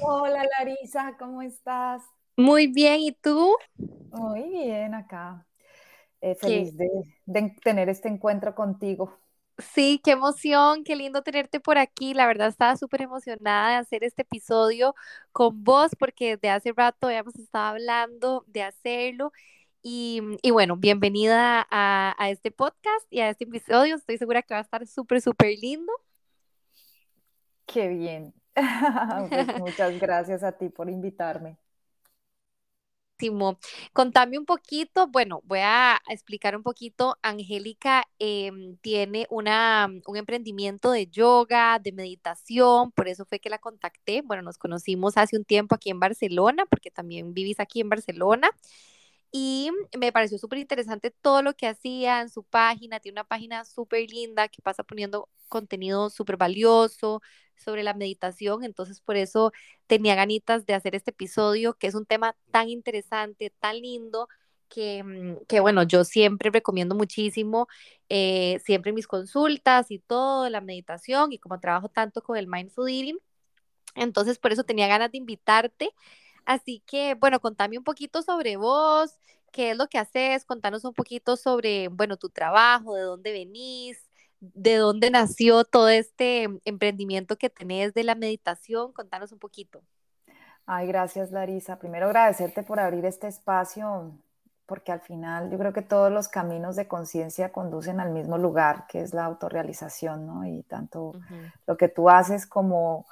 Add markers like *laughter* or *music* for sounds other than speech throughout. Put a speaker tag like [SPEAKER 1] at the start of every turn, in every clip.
[SPEAKER 1] Hola, Larisa, ¿cómo estás?
[SPEAKER 2] Muy bien, ¿y tú?
[SPEAKER 1] Muy bien, acá. Eh, feliz de, tener este encuentro contigo.
[SPEAKER 2] Sí, qué emoción, qué lindo tenerte por aquí. La verdad estaba súper emocionada de hacer este episodio con vos porque desde hace rato habíamos estado hablando de hacerlo. Y, bueno, bienvenida a, a, este podcast y a este episodio. Estoy segura que va a estar súper, súper lindo.
[SPEAKER 1] Qué bien. *laughs* Pues *laughs* muchas gracias a ti por invitarme.
[SPEAKER 2] Contame un poquito, bueno, voy a explicar un poquito. Angélica em, tiene una, un emprendimiento de yoga, de meditación, por eso fue que la contacté. Bueno, nos conocimos hace un tiempo aquí en Barcelona, porque también vivís aquí en Barcelona y me pareció súper interesante todo lo que hacía en su página. Tiene una página súper linda que pasa poniendo contenido súper valioso sobre la meditación. Entonces, por eso tenía ganitas de hacer este episodio, que es un tema tan interesante, tan lindo. Que, mm, que bueno, yo siempre recomiendo muchísimo, eh, siempre mis consultas y todo, la meditación y como trabajo tanto con el Mindful Eating, entonces por eso tenía ganas de invitarte Así que, bueno, contame un poquito sobre vos, qué es lo que haces, contanos un poquito sobre, bueno, tu trabajo, de dónde venís, de dónde nació todo este emprendimiento que tenés de la meditación, contanos un poquito.
[SPEAKER 1] Ay, gracias Larisa. Primero agradecerte por abrir este espacio, porque al final yo creo que todos los caminos de conciencia conducen al mismo lugar, que es la autorrealización, ¿no? Y tanto lo que tú haces como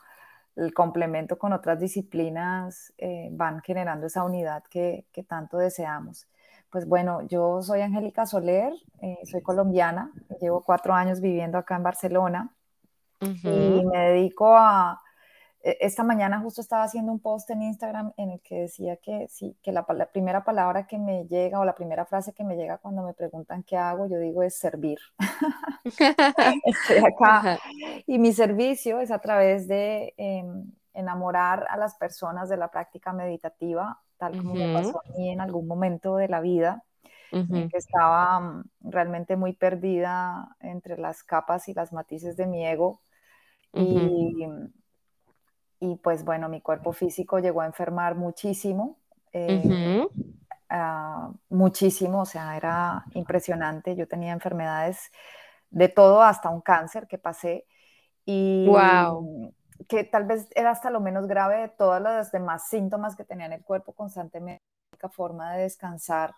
[SPEAKER 1] el complemento con otras disciplinas eh, van generando esa unidad que, tanto deseamos. Pues bueno, yo soy Angélica Soler, eh, soy colombiana, llevo cuatro años viviendo acá en Barcelona y me dedico a, esta mañana justo estaba haciendo un post en Instagram en el que decía que sí, que la, primera palabra que me llega o la primera frase que me llega cuando me preguntan qué hago, yo digo es servir. *laughs* *laughs* Estoy acá. Y mi servicio es a través de em, enamorar a las personas de la práctica meditativa, tal como me pasó a mí en algún momento de la vida. en que estaba mm, realmente muy perdida entre las capas y las matices de mi ego. Y y pues bueno, mi cuerpo físico llegó a enfermar muchísimo, eh, ah, muchísimo, o sea, era impresionante. Yo tenía enfermedades de todo, hasta un cáncer que pasé y que tal vez era hasta lo menos grave de todos los demás síntomas que tenía en el cuerpo constantemente. La única forma de descansar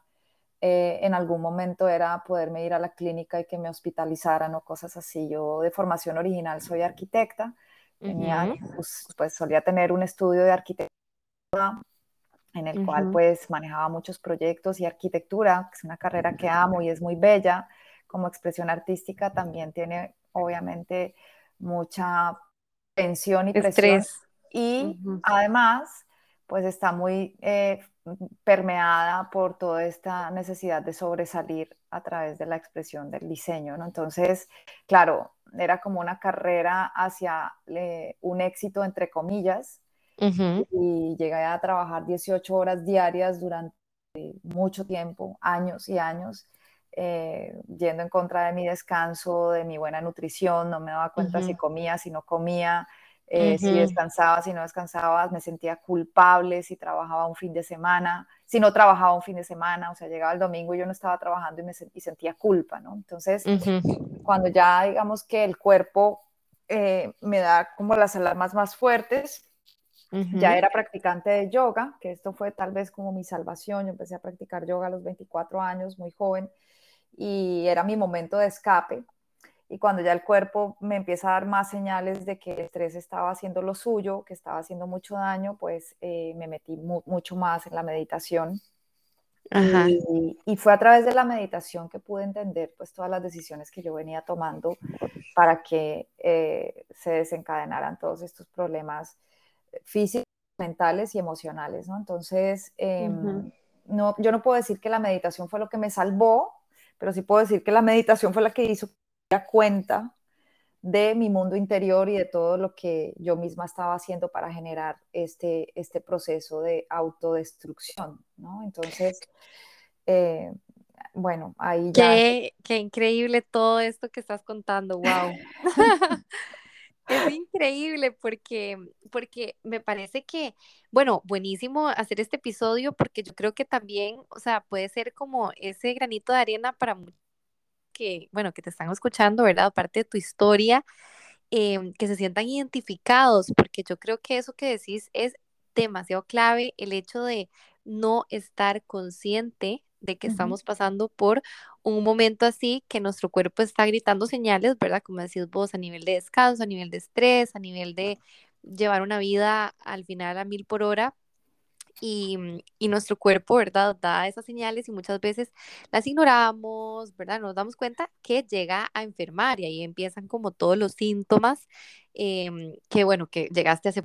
[SPEAKER 1] eh, en algún momento era poderme ir a la clínica y que me hospitalizaran o cosas así. Yo de formación original soy arquitecta pues, pues, solía tener un estudio de arquitectura en el cual pues manejaba muchos proyectos y arquitectura, que es una carrera que amo y es muy bella, como expresión artística también tiene obviamente mucha tensión y presión. Y además, pues está muy eh, permeada por toda esta necesidad de sobresalir a través de la expresión del diseño, ¿no? Entonces, claro, era como una carrera hacia un éxito, entre comillas, y llegué a trabajar 18 horas diarias durante mucho tiempo, años y años, eh, yendo en contra de mi descanso, de mi buena nutrición, no me daba cuenta si comía, si no comía, eh, si descansaba, si no descansaba, me sentía culpable si trabajaba un fin de semana, si no trabajaba un fin de semana, o sea, llegaba el domingo y yo no estaba trabajando y me sentía culpa, ¿no? Entonces, cuando ya digamos que el cuerpo eh, me da como las alarmas más fuertes, ya era practicante de yoga, que esto fue tal vez como mi salvación, yo empecé a practicar yoga a los 24 años, muy joven, y era mi momento de escape y cuando ya el cuerpo me empieza a dar más señales de que el estrés estaba haciendo lo suyo, que estaba haciendo mucho daño, pues eh, me metí mucho más en la meditación. Y, fue a través de la meditación que pude entender pues todas las decisiones que yo venía tomando para que eh, se desencadenaran todos estos problemas físicos mentales y emocionales, ¿no? Entonces, em, no, yo no puedo decir que la meditación fue lo que me salvó, pero sí puedo decir que la meditación fue la que hizo que cuenta de mi mundo interior y de todo lo que yo misma estaba haciendo para generar este, este proceso de autodestrucción, ¿no? Entonces, eh, bueno, ahí
[SPEAKER 2] ya... Qué, qué increíble todo esto que estás contando, wow. *laughs* Es increíble porque, porque me parece que, bueno, buenísimo hacer este episodio porque yo creo que también, o sea, puede ser como ese granito de arena para muchos que, bueno, que te están escuchando, ¿verdad? Aparte de tu historia, em, que se sientan identificados, porque yo creo que eso que decís es demasiado clave, el hecho de no estar consciente de que estamos pasando por un momento así, que nuestro cuerpo está gritando señales, ¿verdad? Como decís vos, a nivel de descanso, a nivel de estrés, a nivel de llevar una vida al final a mil por hora. Y, y, nuestro cuerpo, ¿verdad? Da esas señales y muchas veces las ignoramos, ¿verdad? Nos damos cuenta que llega a enfermar y ahí empiezan como todos los síntomas em, que, bueno, que llegaste hace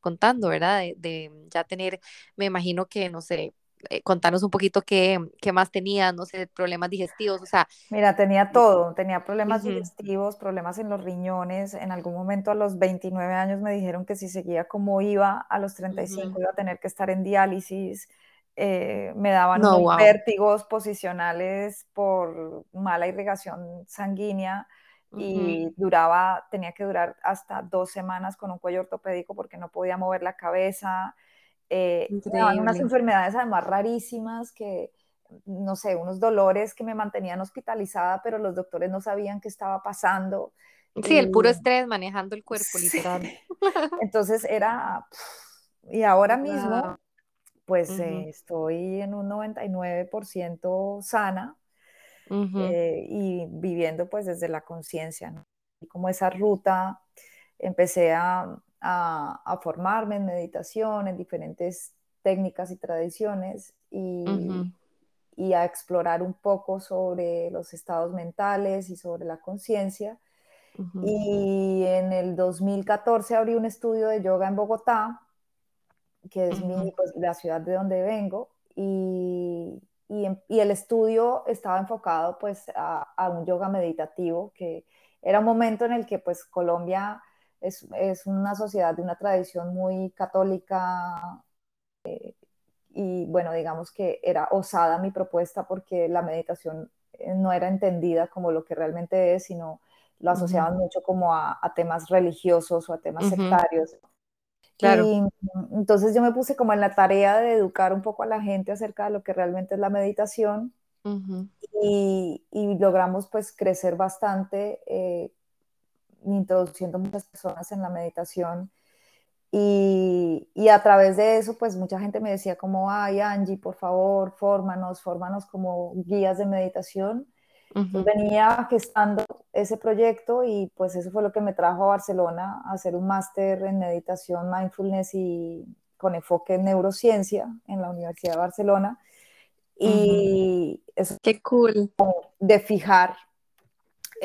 [SPEAKER 2] contando, ¿verdad? De, de, ya tener, me imagino que, no sé, eh, contanos un poquito qué, qué, más tenía, no sé, problemas digestivos, o sea.
[SPEAKER 1] Mira, tenía todo, tenía problemas digestivos, problemas en los riñones, en algún momento a los 29 años me dijeron que si seguía como iba, a los 35 iba a tener que estar en diálisis, eh, me daban vértigos posicionales por mala irrigación sanguínea y duraba, tenía que durar hasta dos semanas con un cuello ortopédico porque no podía mover la cabeza, eh, unas enfermedades además rarísimas que, no sé, unos dolores que me mantenían hospitalizada, pero los doctores no sabían qué estaba pasando.
[SPEAKER 2] Sí, el puro estrés manejando el cuerpo, literal. *laughs*
[SPEAKER 1] Entonces era, y ahora mismo, pues eh, estoy en un 99% sana eh, y viviendo pues desde la conciencia, ¿no? Y como esa ruta, empecé a, a, formarme en meditación, en diferentes técnicas y tradiciones y, y, a explorar un poco sobre los estados mentales y sobre la conciencia. Y en el 2014 abrí un estudio de yoga en Bogotá, que es mi, pues, la ciudad de donde vengo, y, y, y, el estudio estaba enfocado pues a, a, un yoga meditativo, que era un momento en el que pues Colombia es, es una sociedad de una tradición muy católica eh, y bueno, digamos que era osada mi propuesta porque la meditación eh, no era entendida como lo que realmente es, sino lo asociaban mucho como a, temas religiosos o a temas sectarios. Claro. Y entonces yo me puse como en la tarea de educar un poco a la gente acerca de lo que realmente es la meditación y, y, logramos pues crecer bastante eh, introduciendo muchas personas en la meditación y, y, a través de eso, pues mucha gente me decía como, ay Angie, por favor, fórmanos, fórmanos como guías de meditación. venía gestando ese proyecto y pues eso fue lo que me trajo a Barcelona a hacer un máster en meditación, mindfulness y con enfoque en neurociencia en la Universidad de Barcelona. Y eso
[SPEAKER 2] Qué cool.
[SPEAKER 1] De fijar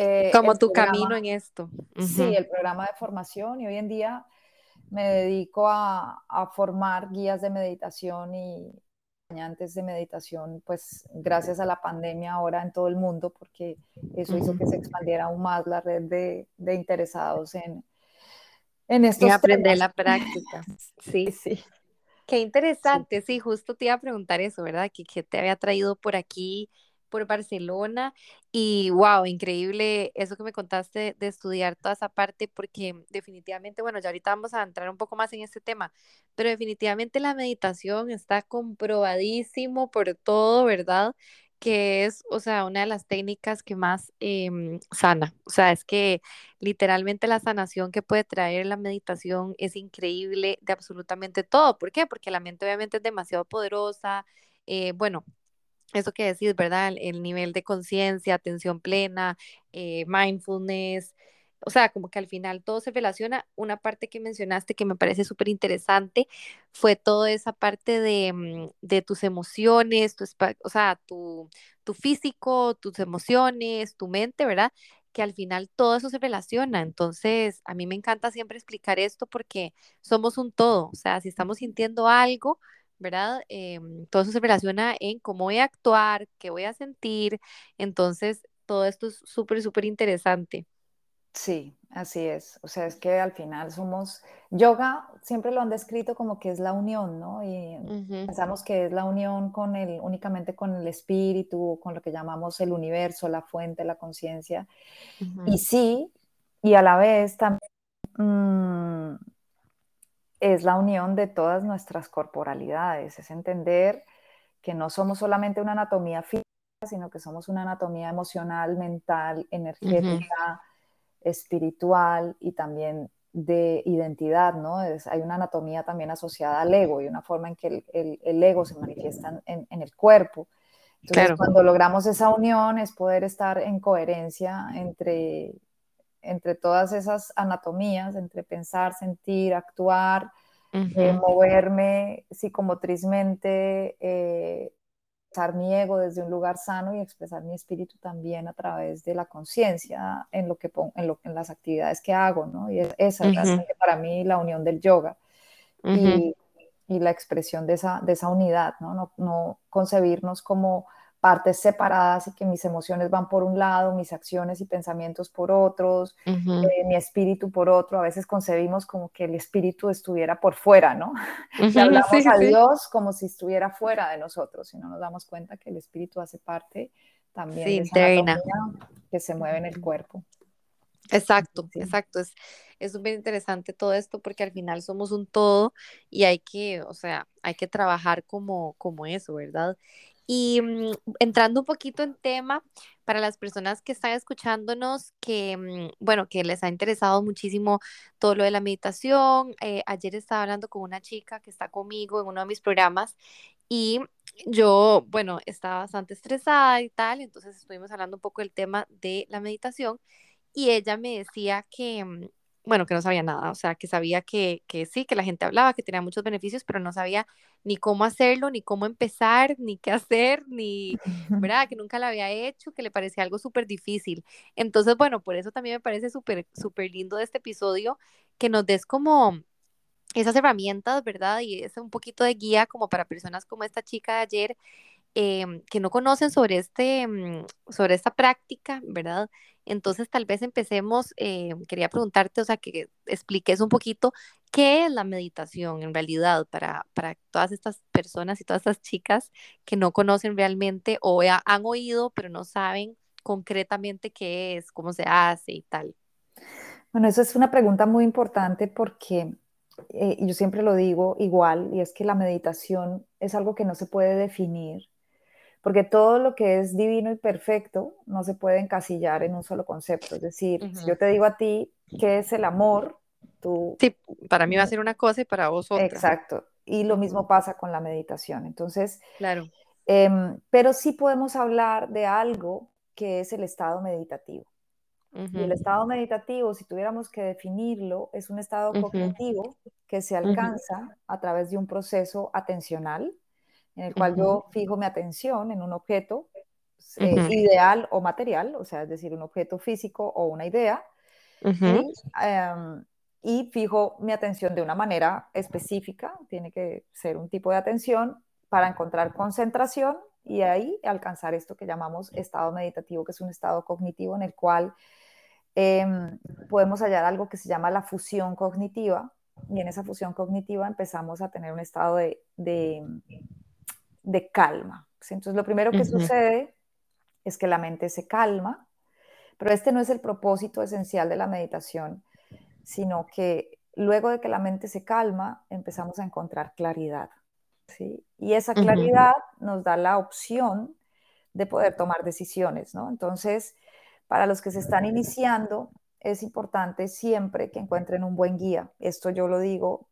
[SPEAKER 2] eh, Como tu camino en esto.
[SPEAKER 1] Sí, el programa de formación y hoy en día me dedico a, formar guías de meditación y acompañantes de meditación, pues gracias a la pandemia ahora en todo el mundo, porque eso hizo que se expandiera aún más la red de, interesados en, en estos
[SPEAKER 2] Y aprender la práctica. *laughs* Sí, sí. Qué interesante, sí. justo te iba a preguntar eso, ¿verdad? Que, que te había traído por aquí por Barcelona y wow, increíble eso que me contaste de estudiar toda esa parte porque definitivamente, bueno, ya ahorita vamos a entrar un poco más en este tema, pero definitivamente la meditación está comprobadísimo por todo, ¿verdad? que es, o sea, una de las técnicas que más em, sana. O sea, es que literalmente la sanación que puede traer la meditación es increíble de absolutamente todo. ¿Por qué? Porque la mente obviamente es demasiado poderosa. Eh, bueno, eso que decís, ¿verdad? El, nivel de conciencia, atención plena, eh, mindfulness, o sea, como que al final todo se relaciona. Una parte que mencionaste que me parece súper interesante fue toda esa parte de, mm, de tus emociones, tu, o sea, tu, tu, físico, tus emociones, tu mente, ¿verdad? que al final todo eso se relaciona. Entonces, a mí me encanta siempre explicar esto porque somos un todo. O sea, si estamos sintiendo algo, ¿verdad? Em, todo eso se relaciona en cómo voy a actuar, qué voy a sentir. Entonces, todo esto es súper, súper interesante.
[SPEAKER 1] Sí, así es. O sea, es que al final somos, yoga siempre lo han descrito como que es la unión, ¿no? Y pensamos que es la unión con el, únicamente con el espíritu, con lo que llamamos el universo, la fuente, la conciencia. Y sí, y a la vez también mm, es la unión de todas nuestras corporalidades, es entender que no somos solamente una anatomía física, sino que somos una anatomía emocional, mental, energética espiritual y también de identidad, ¿no? hay una anatomía también asociada al ego y una forma en que el, ego se manifiesta en, el cuerpo. Entonces, cuando logramos esa unión es poder estar en coherencia entre, entre todas esas anatomías, entre pensar, sentir, actuar, eh, moverme psicomotrizmente, eh, mi ego desde un lugar sano y expresar mi espíritu también a través de la conciencia en lo que en, lo, en las actividades que hago, ¿no? Y esa es para mí la unión del yoga y, y, la expresión de esa, de esa unidad, ¿no? ¿no? No concebirnos como partes separadas y que mis emociones van por un lado, mis acciones y pensamientos por otros, eh, mi espíritu por otro. A veces concebimos como que el espíritu estuviera por fuera, ¿no? *laughs* y hablamos a Dios como si estuviera fuera de nosotros y no nos damos cuenta que el espíritu hace parte también de esa que se mueve en el cuerpo.
[SPEAKER 2] Exacto, exacto. Es es súper interesante todo esto porque al final somos un todo y hay que, o sea, hay que trabajar como, como eso, ¿verdad? Y mm, entrando un poquito en tema, para las personas que están escuchándonos, que, mm, bueno, que les ha interesado muchísimo todo lo de la meditación, eh, ayer estaba hablando con una chica que está conmigo en uno de mis programas y yo, bueno, estaba bastante estresada y tal, entonces estuvimos hablando un poco del tema de la meditación y ella me decía que, mm, bueno, que no sabía nada, o sea, que sabía que, que sí, que la gente hablaba, que tenía muchos beneficios, pero no sabía ni cómo hacerlo, ni cómo empezar, ni qué hacer, ni, *laughs* ¿verdad? Que nunca lo había hecho, que le parecía algo súper difícil. Entonces, bueno, por eso también me parece súper, súper lindo de este episodio, que nos des como esas herramientas, ¿verdad? Y es un poquito de guía como para personas como esta chica de ayer, Em, que no conocen sobre, este, mm, sobre esta práctica, ¿verdad? Entonces tal vez empecemos, eh, quería preguntarte, o sea, que expliques un poquito qué es la meditación en realidad para, para todas estas personas y todas estas chicas que no conocen realmente o han oído, pero no saben concretamente qué es, cómo se hace y tal.
[SPEAKER 1] Bueno, eso es una pregunta muy importante porque eh, yo siempre lo digo igual, y es que la meditación es algo que no se puede definir porque todo lo que es divino y perfecto no se puede encasillar en un solo concepto. Es decir, si yo te digo a ti qué es el amor, tú...
[SPEAKER 2] Sí, para mí va a ser una cosa y para vos otra.
[SPEAKER 1] Exacto. Y lo mismo pasa con la meditación. Entonces,
[SPEAKER 2] claro.
[SPEAKER 1] Em, pero sí podemos hablar de algo que es el estado meditativo. Y el estado meditativo, si tuviéramos que definirlo, es un estado cognitivo que se alcanza a través de un proceso atencional, en el cual yo fijo mi atención en un objeto eh, ideal o material, o sea, es decir, un objeto físico o una idea, em, y, fijo mi atención de una manera específica, tiene que ser un tipo de atención para encontrar concentración y ahí alcanzar esto que llamamos estado meditativo, que es un estado cognitivo en el cual em, podemos hallar algo que se llama la fusión cognitiva, y en esa fusión cognitiva empezamos a tener un estado de de calma. Entonces, lo primero que sucede es que la mente se calma, pero este no es el propósito esencial de la meditación, sino que luego de que la mente se calma, empezamos a encontrar claridad. ¿sí? Y esa claridad nos da la opción de poder tomar decisiones, ¿no? Entonces, para los que se están iniciando, es importante siempre que encuentren un buen guía. Esto yo lo digo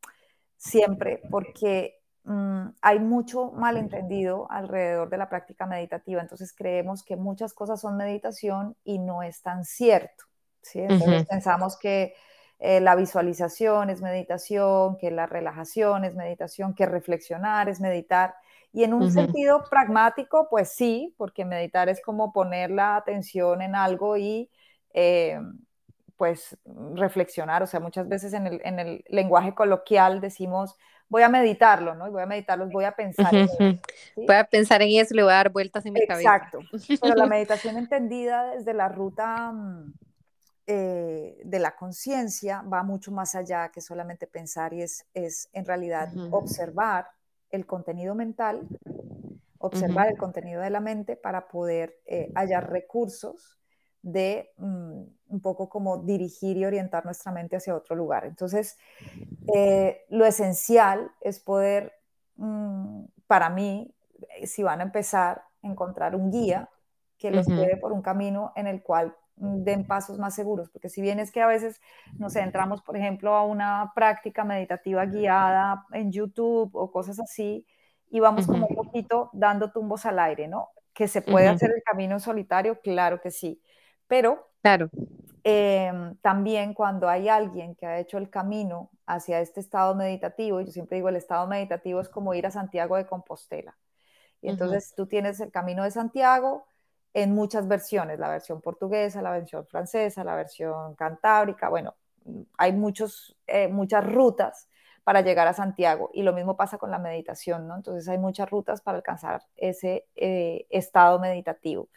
[SPEAKER 1] siempre porque Mm, hay mucho malentendido alrededor de la práctica meditativa, entonces creemos que muchas cosas son meditación y no es tan cierto. ¿sí? Entonces pensamos que eh, la visualización es meditación, que la relajación es meditación, que reflexionar es meditar. Y en un sentido pragmático, pues sí, porque meditar es como poner la atención en algo y eh, pues reflexionar, o sea, muchas veces en el, en el, lenguaje coloquial decimos, voy a meditarlo, ¿no? Y voy a meditarlo, voy a pensar en eso.
[SPEAKER 2] Voy a pensar en eso, le voy a dar vueltas en mi cabeza.
[SPEAKER 1] Exacto, pero la *laughs* meditación entendida desde la ruta mm, eh, de la conciencia va mucho más allá que solamente pensar y es, es en realidad observar el contenido mental, observar el contenido de la mente para poder eh, hallar recursos de mm, un poco como dirigir y orientar nuestra mente hacia otro lugar. Entonces, eh, lo esencial es poder, mm, para mí, eh, si van a empezar, encontrar un guía que los lleve por un camino en el cual mm, den pasos más seguros, porque si bien es que a veces nos entramos, por ejemplo, a una práctica meditativa guiada en YouTube o cosas así, y vamos como un poquito dando tumbos al aire, ¿no? Que se puede hacer el camino solitario, claro que sí, pero
[SPEAKER 2] claro.
[SPEAKER 1] Em, también cuando hay alguien que ha hecho el camino hacia este estado meditativo, yo siempre digo, el estado meditativo es como ir a Santiago de Compostela. Y entonces tú tienes el camino de Santiago en muchas versiones, la versión portuguesa, la versión francesa, la versión cantábrica, bueno, hay muchos, eh, muchas rutas para llegar a Santiago y lo mismo pasa con la meditación, ¿no? Entonces hay muchas rutas para alcanzar ese eh, estado meditativo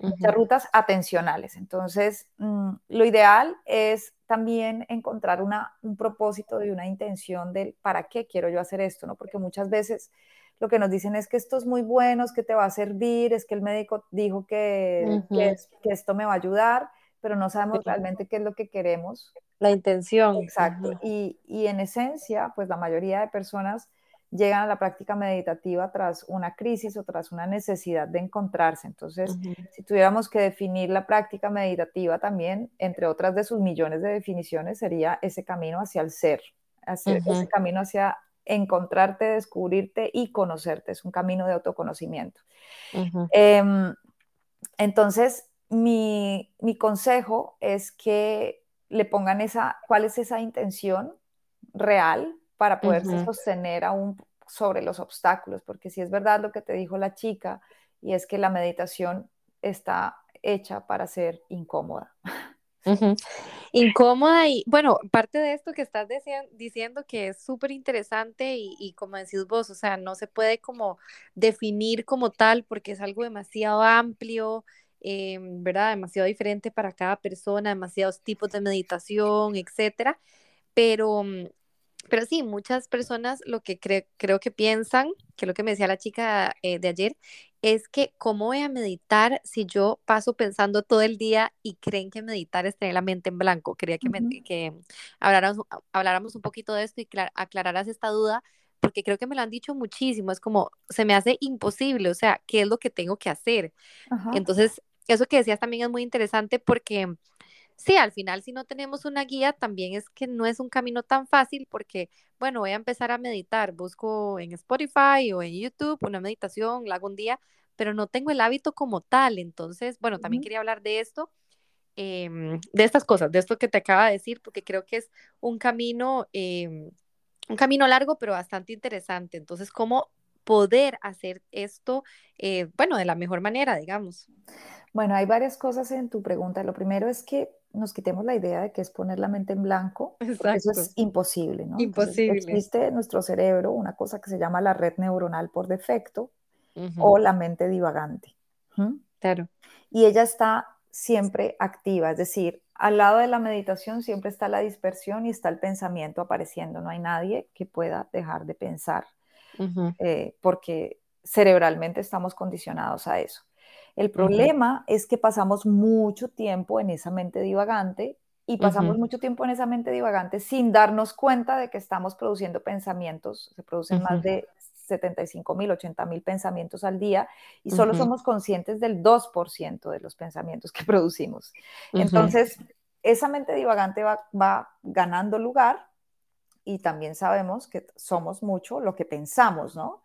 [SPEAKER 1] muchas rutas atencionales. Entonces, mm, lo ideal es también encontrar una, un propósito y una intención del para qué quiero yo hacer esto, ¿no? Porque muchas veces lo que nos dicen es que esto es muy bueno, es que te va a servir, es que el médico dijo que, que, esto me va a ayudar, pero no sabemos realmente qué es lo que queremos.
[SPEAKER 2] La intención.
[SPEAKER 1] Exacto. y, y en esencia, pues la mayoría de personas llegan a la práctica meditativa tras una crisis o tras una necesidad de encontrarse. Entonces, si tuviéramos que definir la práctica meditativa también, entre otras de sus millones de definiciones, sería ese camino hacia el ser, ese camino hacia encontrarte, descubrirte y conocerte. Es un camino de autoconocimiento. Em, entonces, mi, mi consejo es que le pongan esa, cuál es esa intención real para poderse sostener aún sobre los obstáculos, porque si es verdad lo que te dijo la chica, y es que la meditación está hecha para ser incómoda.
[SPEAKER 2] Incómoda y bueno, parte de esto que estás diciendo que es súper interesante y, como decís vos, o sea, no se puede como definir como tal porque es algo demasiado amplio, em, ¿verdad? Demasiado diferente para cada persona, demasiados tipos de meditación, etcétera. Pero mm, pero sí, muchas personas lo que creo que piensan, que lo que me decía la chica eh, de ayer, es que cómo voy a meditar si yo paso pensando todo el día y creen que meditar es tener la mente en blanco. Quería que, que habláramos, habláramos, un poquito de esto y aclararas esta duda, porque creo que me lo han dicho muchísimo. Es como, se me hace imposible, o sea, ¿qué es lo que tengo que hacer? Entonces, eso que decías también es muy interesante porque Sí, al final si no tenemos una guía, también es que no es un camino tan fácil porque, bueno, voy a empezar a meditar, busco en Spotify o en YouTube una meditación, la hago un día, pero no tengo el hábito como tal. Entonces, bueno, también quería hablar de esto, em, de estas cosas, de esto que te acaba de decir, porque creo que es un camino, em, un camino largo, pero bastante interesante. Entonces, ¿cómo poder hacer esto, eh, bueno, de la mejor manera, digamos?
[SPEAKER 1] Bueno, hay varias cosas en tu pregunta. Lo primero es que nos quitemos la idea de que es poner la mente en blanco, eso es imposible, ¿no?
[SPEAKER 2] Imposible.
[SPEAKER 1] existe en nuestro cerebro una cosa que se llama la red neuronal por defecto o la mente divagante.
[SPEAKER 2] Claro.
[SPEAKER 1] Y ella está siempre activa, es decir, al lado de la meditación siempre está la dispersión y está el pensamiento apareciendo. No hay nadie que pueda dejar de pensar eh, porque cerebralmente estamos condicionados a eso. El problema es que pasamos mucho tiempo en esa mente divagante y pasamos mucho tiempo en esa mente divagante sin darnos cuenta de que estamos produciendo pensamientos. Se producen más de 75 mil, 80 mil pensamientos al día y solo somos conscientes del 2% de los pensamientos que *laughs* producimos. Entonces, esa mente divagante va, va ganando lugar y también sabemos que somos mucho lo que pensamos, ¿no?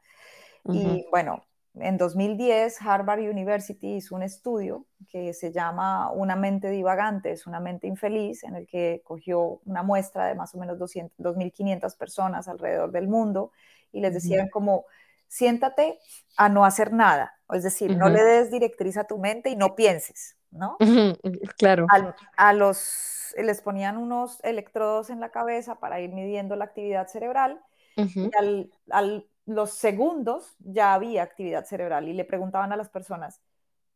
[SPEAKER 1] Y bueno, en 2010 Harvard University hizo un estudio que se llama Una mente divagante, es una mente infeliz, en el que cogió una muestra de más o menos 2.500 personas alrededor del mundo y les decían como, siéntate a no hacer nada, es decir, no le des directriz a tu mente y no pienses. ¿no?
[SPEAKER 2] Claro.
[SPEAKER 1] a los, les ponían unos electrodos en la cabeza para ir midiendo la actividad cerebral y al, los segundos ya había actividad cerebral y le preguntaban a las personas,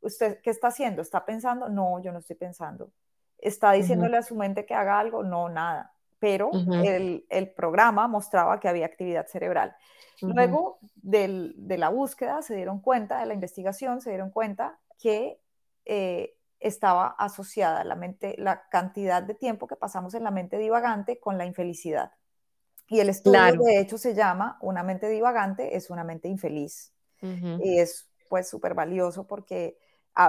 [SPEAKER 1] ¿usted qué está haciendo? ¿Está pensando? No, yo no estoy pensando. ¿Está diciéndole a su mente que haga algo? No, nada. Pero el, el, programa mostraba que había actividad cerebral. Luego del, de la búsqueda se dieron cuenta, de la investigación se dieron cuenta que eh, estaba asociada la, mente, la cantidad de tiempo que pasamos en la mente divagante con la infelicidad. Y el estudio, de hecho, se llama Una mente divagante es una mente infeliz. Y es pues súper valioso porque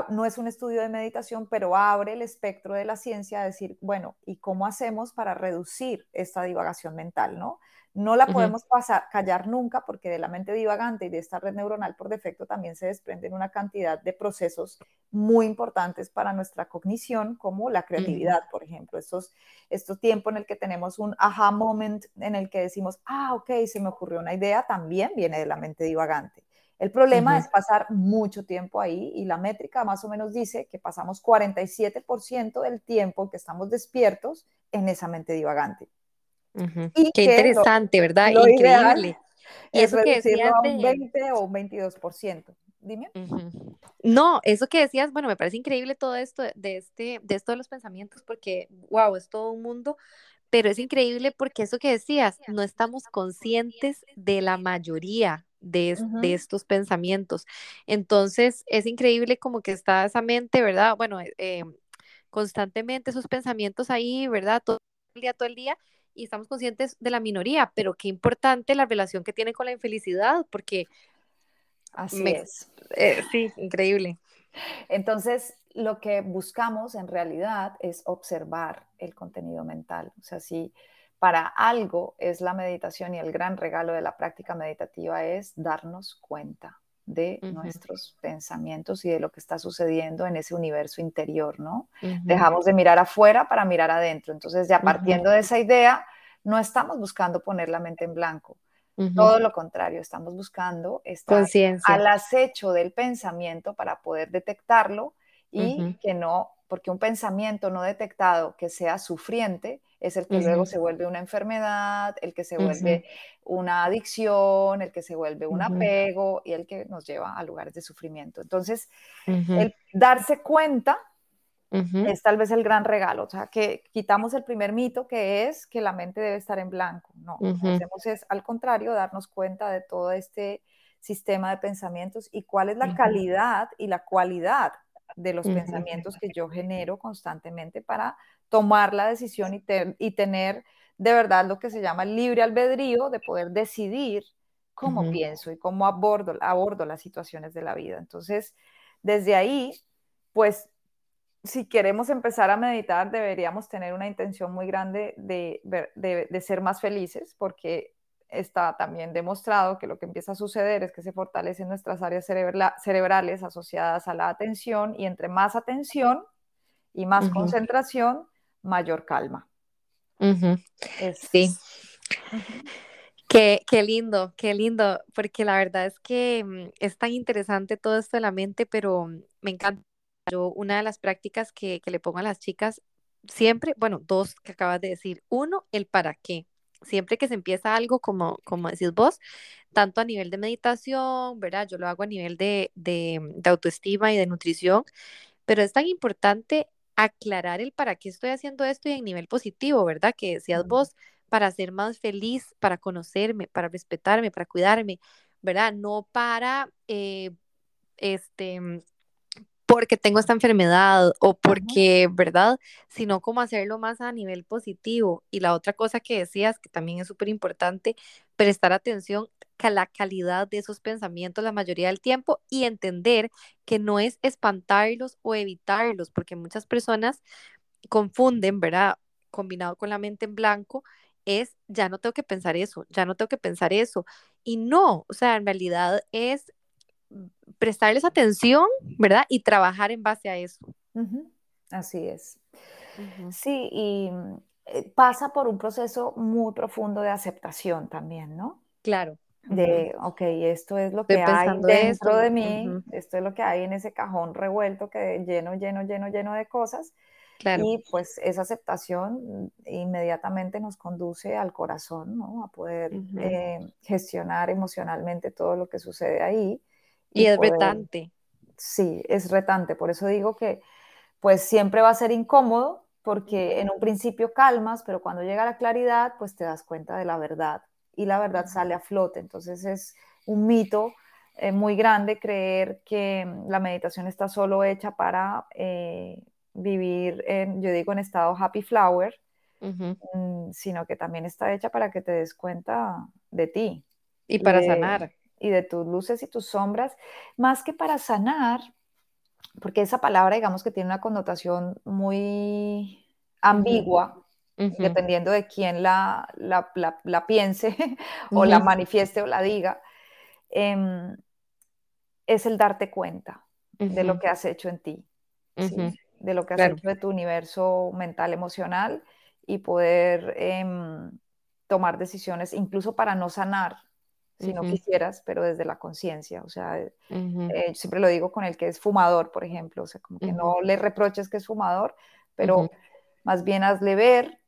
[SPEAKER 1] no es un estudio de meditación, pero abre el espectro de la ciencia a decir, bueno, ¿y cómo hacemos para reducir esta divagación mental, no? No la podemos pasar, callar nunca porque de la mente divagante y de esta red neuronal por defecto también se desprenden una cantidad de procesos muy importantes para nuestra cognición, como la creatividad, por ejemplo. Estos, estos tiempos en el que tenemos un aha moment, en el que decimos, ah, ok, se me ocurrió una idea, también viene de la mente divagante. El problema es pasar mucho tiempo ahí y la métrica más o menos dice que pasamos 47% del tiempo que estamos despiertos en esa mente divagante.
[SPEAKER 2] Qué interesante, ¿verdad? Increíble.
[SPEAKER 1] Y eso que decías a un 20 o un 22%. Dime.
[SPEAKER 2] No, eso que decías, bueno, me parece increíble todo esto de este de esto de los pensamientos porque wow, es todo un mundo, pero es increíble porque eso que decías, no estamos conscientes de la mayoría de, de, estos pensamientos. Entonces, es increíble como que está esa mente, ¿verdad? Bueno, eh, constantemente esos pensamientos ahí, ¿verdad? Todo el día, todo el día, y estamos conscientes de la minoría, pero qué importante la relación que tiene con la infelicidad, porque...
[SPEAKER 1] Así es.
[SPEAKER 2] Eh, sí, increíble.
[SPEAKER 1] Entonces, lo que buscamos en realidad es observar el contenido mental. O sea, si para algo es la meditación y el gran regalo de la práctica meditativa es darnos cuenta de nuestros pensamientos y de lo que está sucediendo en ese universo interior, ¿no? Dejamos de mirar afuera para mirar adentro. Entonces, ya partiendo de esa idea, no estamos buscando poner la mente en blanco. Todo lo contrario, estamos buscando estar al acecho del pensamiento para poder detectarlo y que no, porque un pensamiento no detectado que sea sufriente es el que luego se vuelve una enfermedad, el que se vuelve una adicción, el que se vuelve un apego y el que nos lleva a lugares de sufrimiento. Entonces, el darse cuenta es tal vez el gran regalo, o sea, que quitamos el primer mito que es que la mente debe estar en blanco. No, lo que hacemos es al contrario, darnos cuenta de todo este sistema de pensamientos y cuál es la calidad y la cualidad de los pensamientos que yo genero constantemente para tomar la decisión y, y, tener de verdad lo que se llama libre albedrío de poder decidir cómo pienso y cómo abordo, abordo las situaciones de la vida. Entonces, desde ahí, pues, si queremos empezar a meditar, deberíamos tener una intención muy grande de, de, de ser más felices, porque está también demostrado que lo que empieza a suceder es que se fortalecen nuestras áreas cerebrales asociadas a la atención y entre más atención y más concentración, mayor calma.
[SPEAKER 2] Sí. Qué, qué, lindo, qué lindo, porque la verdad es que mm, es tan interesante todo esto de la mente, pero mm, me encanta. Yo, una de las prácticas que, que le pongo a las chicas siempre, bueno, dos que acabas de decir. Uno, el para qué siempre que se empieza algo, como, como decís vos, tanto a nivel de meditación, ¿verdad? Yo lo hago a nivel de, de, de autoestima y de nutrición, pero es tan importante aclarar el para qué estoy haciendo esto y en nivel positivo, ¿verdad? Que decías vos, para ser más feliz, para conocerme, para respetarme, para cuidarme, ¿verdad? No para, eh, este, porque tengo esta enfermedad o porque, ¿verdad? Sino como hacerlo más a nivel positivo. Y la otra cosa que decías, que también es súper importante, prestar atención a la calidad de esos pensamientos la mayoría del tiempo y entender que no es espantarlos o evitarlos, porque muchas personas confunden, ¿verdad? Combinado con la mente en blanco, es ya no tengo que pensar eso, ya no tengo que pensar eso. Y no, o sea, en realidad es prestarles atención, ¿verdad? Y trabajar en base a eso.
[SPEAKER 1] Así es. Sí, y eh, pasa por un proceso muy profundo de aceptación también, ¿no?
[SPEAKER 2] Claro.
[SPEAKER 1] de, ok, esto es lo que hay dentro de mí, esto es lo que hay en ese cajón revuelto que lleno, lleno, lleno, lleno de cosas. Y pues esa aceptación inmediatamente nos conduce al corazón, ¿no? A poder eh, gestionar emocionalmente todo lo que sucede ahí.
[SPEAKER 2] Y, es retante.
[SPEAKER 1] Sí, es retante. Por eso digo que pues siempre va a ser incómodo porque en un principio calmas, pero cuando llega la claridad, pues te das cuenta de la verdad y la verdad sale a flote. Entonces es un mito eh, muy grande creer que mm, la meditación está solo hecha para eh, vivir, en, yo digo, en estado happy flower, mm, sino que también está hecha para que te des cuenta de ti.
[SPEAKER 2] Y para sanar.
[SPEAKER 1] Y de tus luces y tus sombras, más que para sanar, porque esa palabra, digamos que tiene una connotación muy ambigua, dependiendo de quién la, la, piense *laughs* o la manifieste o la diga, em, es el darte cuenta de lo que has hecho en ti, de lo que has hecho de tu universo mental, emocional y poder em, tomar decisiones incluso para no sanar, si no quisieras, pero desde la conciencia. O sea, eh, siempre lo digo con el que es fumador, por ejemplo, o sea, como que no le reproches que es fumador, pero más bien hazle ver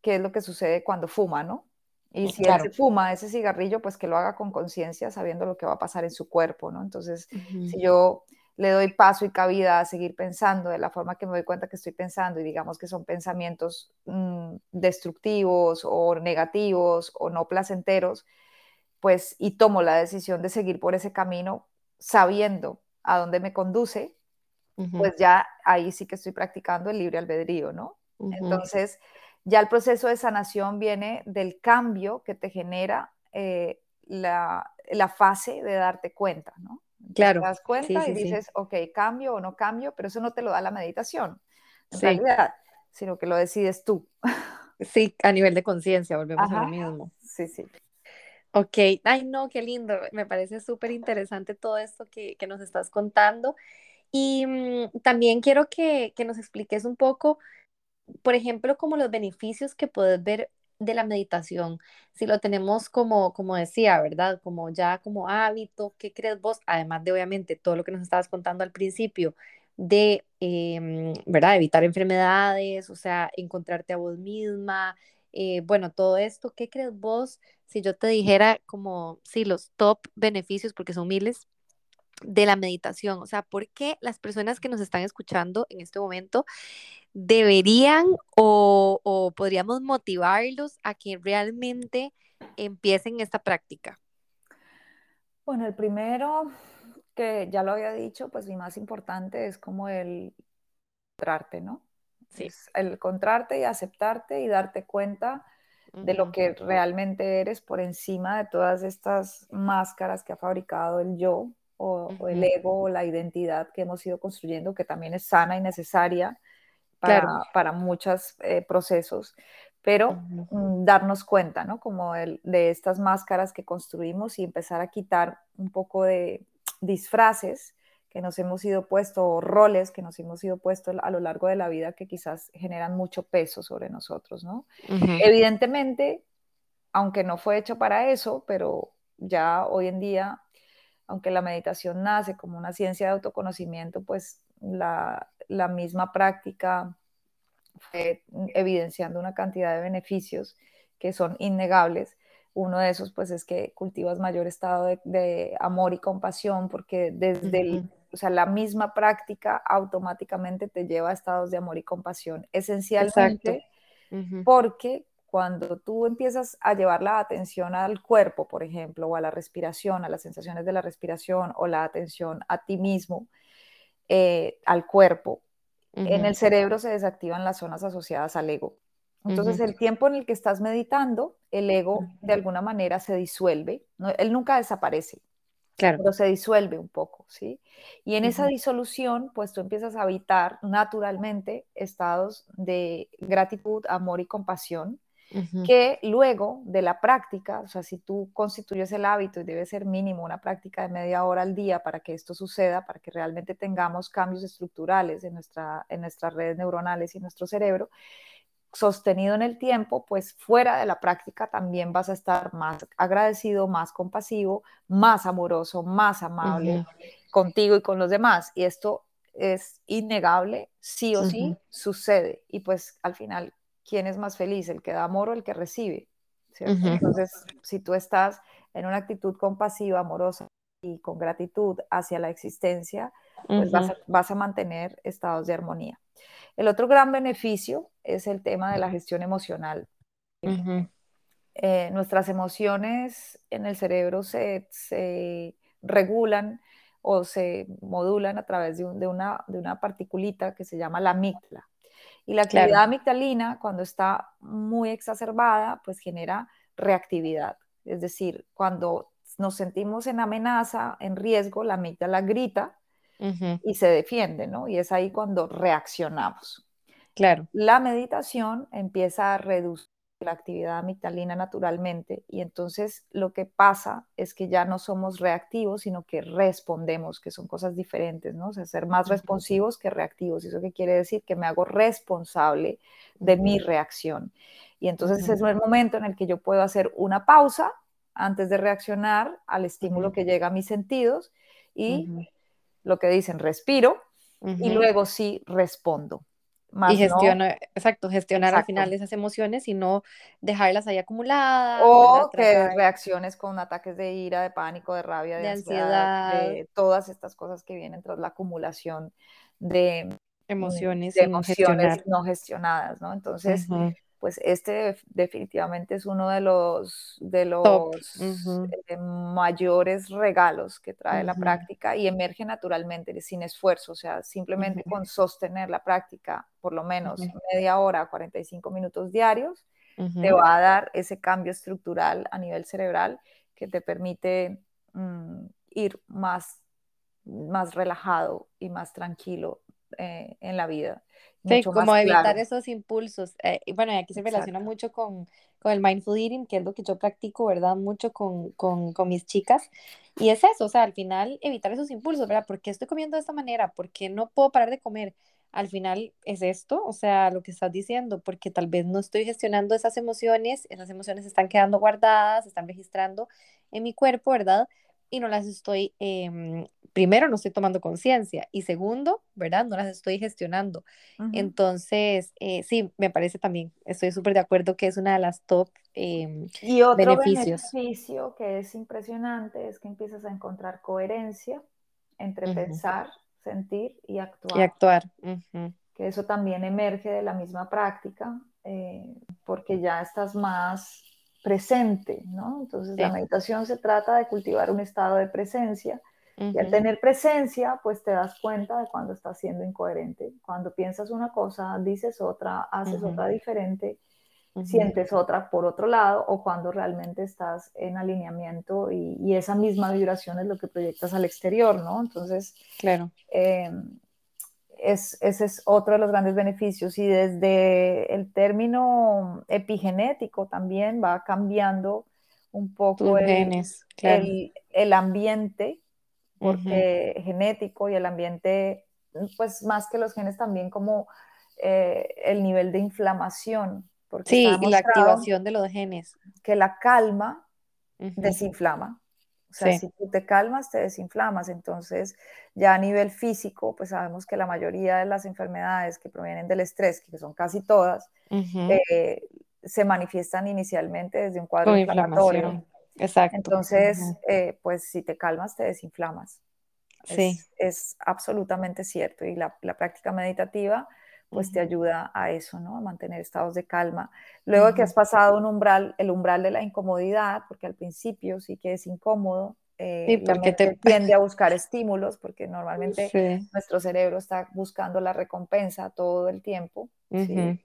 [SPEAKER 1] qué es lo que sucede cuando fuma, ¿no? Y si él se fuma ese cigarrillo, pues que lo haga con conciencia, sabiendo lo que va a pasar en su cuerpo, ¿no? Entonces, si yo le doy paso y cabida a seguir pensando de la forma que me doy cuenta que estoy pensando y digamos que son pensamientos mm, destructivos o negativos o no placenteros, pues y tomo la decisión de seguir por ese camino sabiendo a dónde me conduce, pues ya ahí sí que estoy practicando el libre albedrío, ¿no? Entonces, ya el proceso de sanación viene del cambio que te genera eh, la, fase de darte cuenta, ¿no?
[SPEAKER 2] claro.
[SPEAKER 1] Te das cuenta y dices, ok, cambio o no cambio, pero eso no te lo da la meditación, en realidad, sino que lo decides tú.
[SPEAKER 2] Sí, a nivel de conciencia, volvemos a lo mismo.
[SPEAKER 1] Sí, sí.
[SPEAKER 2] Ok, ay no, qué lindo, me parece súper interesante todo esto que, nos estás contando. Y mm, también quiero que, que nos expliques un poco por ejemplo, como los beneficios que puedes ver de la meditación, si lo tenemos como, como decía, ¿verdad? Como ya como hábito, ¿qué crees vos? Además de obviamente todo lo que nos estabas contando al principio, de, em, ¿verdad? Evitar enfermedades, o sea, encontrarte a vos misma, eh, bueno, todo esto, ¿qué crees vos si yo te dijera como, sí, los top beneficios, porque son miles, de la meditación? O sea, ¿por qué las personas que nos están escuchando en este momento deberían o, podríamos motivarlos a que realmente empiecen esta práctica?
[SPEAKER 1] Bueno, el primero, que ya lo había dicho, pues mi más importante es como el encontrarte, ¿no?
[SPEAKER 2] Sí.
[SPEAKER 1] el encontrarte y aceptarte y darte cuenta de lo que realmente eres por encima de todas estas máscaras que ha fabricado el yo o, o el ego o la identidad que hemos ido construyendo, que también es sana y necesaria para, muchos eh, procesos, pero mm, darnos cuenta, ¿no? Como de estas máscaras que construimos y empezar a quitar un poco de disfraces que nos hemos ido puesto, roles que nos hemos ido puesto a lo largo de la vida que quizás generan mucho peso sobre nosotros, ¿no? Evidentemente, aunque no fue hecho para eso, pero ya hoy en día, aunque la meditación nace como una ciencia de autoconocimiento, pues la, la misma práctica fue evidenciando una cantidad de beneficios que son innegables. Uno de esos, pues, es que cultivas mayor estado de, amor y compasión, porque desde o sea, la misma práctica automáticamente te lleva a estados de amor y compasión, esencialmente porque cuando tú empiezas a llevar la atención al cuerpo, por ejemplo, o a la respiración, a las sensaciones de la respiración, o la atención a ti mismo, eh, al cuerpo, en el cerebro se desactivan las zonas asociadas al ego. Entonces, el tiempo en el que estás meditando, el ego de alguna manera se disuelve. él nunca desaparece, claro. pero se disuelve un poco, ¿sí? Y en esa disolución, pues tú empiezas a habitar naturalmente estados de gratitud, amor y compasión, que luego de la práctica, o sea, si tú constituyes el hábito y debe ser mínimo una práctica de media hora al día para que esto suceda, para que realmente tengamos cambios estructurales en, nuestra, en nuestras redes neuronales y en nuestro cerebro, sostenido en el tiempo, pues fuera de la práctica también vas a estar más agradecido, más compasivo, más amoroso, más amable contigo y con los demás. Y esto es innegable, sí o sí sucede. Y pues al final, ¿quién es más feliz? ¿El que da amor o el que recibe? Entonces, si tú estás en una actitud compasiva, amorosa y con gratitud hacia la existencia, pues vas a mantener estados de armonía. El otro gran beneficio es el tema de la gestión emocional. Eh, nuestras emociones en el cerebro se, regulan o se modulan a través de, una, de, una, particulita que se llama la amígdala. Y la actividad amigdalina, cuando está muy exacerbada, pues genera reactividad. Es decir, cuando nos sentimos en amenaza, en riesgo, la amígdala grita y se defiende, ¿no? Y es ahí cuando reaccionamos.
[SPEAKER 2] Claro.
[SPEAKER 1] La meditación empieza a reducir la actividad amigdalina naturalmente y entonces lo que pasa es que ya no somos reactivos, sino que respondemos, que son cosas diferentes, ¿no? O sea, ser más responsivos que reactivos. ¿Eso qué quiere decir? Que me hago responsable de mi reacción. Y entonces es el momento en el que yo puedo hacer una pausa antes de reaccionar al estímulo que llega a mis sentidos y lo que dicen, respiro y luego sí respondo.
[SPEAKER 2] y gestiono, exacto, gestionar al final esas emociones y no dejarlas ahí acumuladas.
[SPEAKER 1] O que reacciones con ataques de ira, de pánico, de rabia, de, ansiedad, de todas estas cosas que vienen tras la acumulación de
[SPEAKER 2] emociones,
[SPEAKER 1] emociones no gestionadas, ¿no? Entonces, pues este definitivamente es uno de los, de los eh, mayores regalos que trae la práctica y emerge naturalmente, sin esfuerzo, o sea, simplemente con sostener la práctica por lo menos media hora, 45 minutos diarios, te va a dar ese cambio estructural a nivel cerebral que te permite mm, ir más, más relajado y más tranquilo eh, en la vida.
[SPEAKER 2] Sí, como evitar esos impulsos. Eh, y bueno, aquí se relaciona mucho con, con, el mindful eating, que es lo que yo practico, ¿verdad? Mucho con, con, con, mis chicas. Y es eso, o sea, al final evitar esos impulsos, ¿verdad? ¿Por qué estoy comiendo de esta manera? ¿Por qué no puedo parar de comer? Al final es esto, o sea, lo que estás diciendo, porque tal vez no estoy gestionando esas emociones, esas emociones están quedando guardadas, están registrando en mi cuerpo, ¿verdad? y no las estoy, em, primero, no estoy tomando conciencia y segundo, ¿verdad? No las estoy gestionando. Entonces, eh, sí, me parece también, estoy súper de acuerdo que es una de las top eh,
[SPEAKER 1] y otro beneficio que es impresionante es que empiezas a encontrar coherencia entre pensar, sentir y actuar.
[SPEAKER 2] Y actuar.
[SPEAKER 1] Que eso también emerge de la misma práctica, eh, porque ya estás más presente, ¿no? Entonces la meditación se trata de cultivar un estado de presencia y al tener presencia, pues te das cuenta de cuando estás siendo incoherente. Cuando piensas una cosa, dices otra, haces otra diferente, sientes otra por otro lado o cuando realmente estás en alineamiento y, esa misma vibración es lo que proyectas al exterior, ¿no? Entonces,
[SPEAKER 2] claro.
[SPEAKER 1] Em, ese es otro de los grandes beneficios y desde el término epigenético también va cambiando un poco el, el, ambiente, porque genético y el ambiente, pues más que los genes también como eh, el nivel de inflamación.
[SPEAKER 2] Porque sí, y la activación de los genes.
[SPEAKER 1] Que la calma desinflama. O sea, si tú te calmas, te desinflamas. Entonces, ya a nivel físico, pues sabemos que la mayoría de las enfermedades que provienen del estrés, que son casi todas, eh, se manifiestan inicialmente desde un cuadro inflamatorio.
[SPEAKER 2] Exacto.
[SPEAKER 1] Entonces, eh, pues si te calmas, te desinflamas. Sí. Es, absolutamente cierto. Y la, la práctica meditativa pues te ayuda a eso, ¿no? A mantener estados de calma. Luego de que has pasado un umbral, el umbral de la incomodidad, porque al principio sí que es incómodo, eh, porque te... tiende a buscar estímulos, porque normalmente nuestro cerebro está buscando la recompensa todo el tiempo. ¿sí?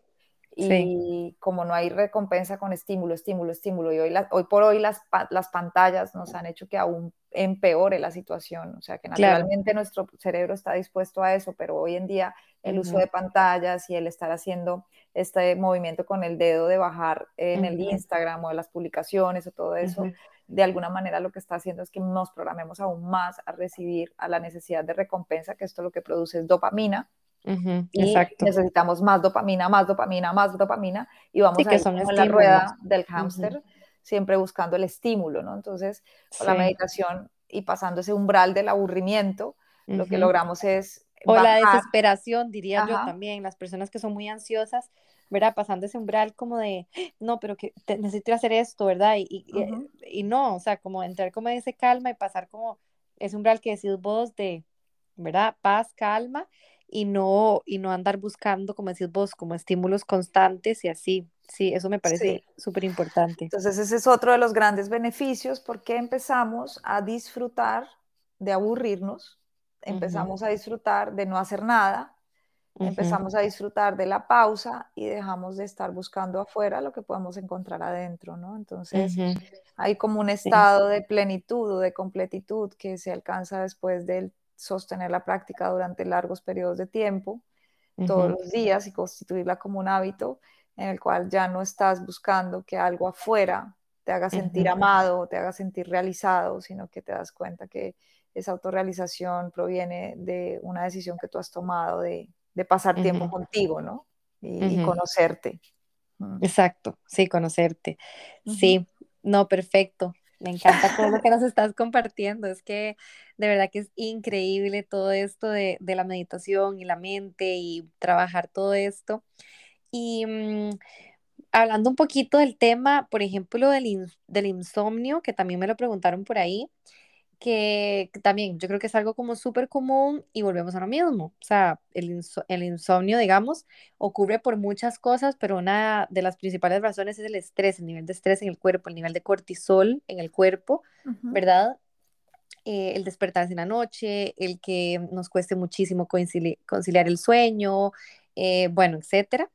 [SPEAKER 1] Y como no hay recompensa con estímulo, estímulo, estímulo, y hoy, hoy por hoy las, las pantallas nos han hecho que aún empeore la situación. O sea, que naturalmente nuestro cerebro está dispuesto a eso, pero hoy en día el uso de pantallas y el estar haciendo este movimiento con el dedo de bajar en el Instagram o de las publicaciones o todo eso, de alguna manera lo que está haciendo es que nos programemos aún más a recibir a la necesidad de recompensa, que esto lo que produce es dopamina, y necesitamos más dopamina, más dopamina, más dopamina y vamos a ir en la rueda del hámster, siempre buscando el estímulo, ¿no? Entonces, con la meditación y pasando ese umbral del aburrimiento, lo que logramos es...
[SPEAKER 2] O la desesperación, diría yo también, las personas que son muy ansiosas, ¿verdad? Pasando ese umbral como de, no, pero que necesito hacer esto, ¿verdad? Y, y, no, o sea, como entrar como en ese calma y pasar como ese umbral que decís vos de, ¿verdad? Paz, calma y no, y no andar buscando, como decís vos, como estímulos constantes y así. Sí, eso me parece súper importante.
[SPEAKER 1] Entonces, ese es otro de los grandes beneficios porque empezamos a disfrutar de aburrirnos, empezamos a disfrutar de no hacer nada, empezamos a disfrutar de la pausa y dejamos de estar buscando afuera lo que podemos encontrar adentro, ¿no? Entonces, hay como un estado de plenitud o de completitud que se alcanza después del sostener la práctica durante largos periodos de tiempo, todos los días y constituirla como un hábito en el cual ya no estás buscando que algo afuera te haga sentir amado te haga sentir realizado, sino que te das cuenta que esa autorrealización proviene de una decisión que tú has tomado de, pasar tiempo contigo, ¿no? Y, conocerte.
[SPEAKER 2] Mm. Exacto, sí, conocerte. Sí, no, perfecto. Me encanta todo lo que nos estás compartiendo. Es que de verdad que es increíble todo esto de, la meditación y la mente y trabajar todo esto. Y mm, hablando un poquito del tema, por ejemplo, del, del insomnio, que también me lo preguntaron por ahí, que también yo creo que es algo como súper común y volvemos a lo mismo. O sea, el, el, insomnio, digamos, ocurre por muchas cosas, pero una de las principales razones es el estrés, el nivel de estrés en el cuerpo, el nivel de cortisol en el cuerpo, ¿verdad? Eh, el despertarse en la noche, el que nos cueste muchísimo conciliar el sueño, eh, bueno, etcétera.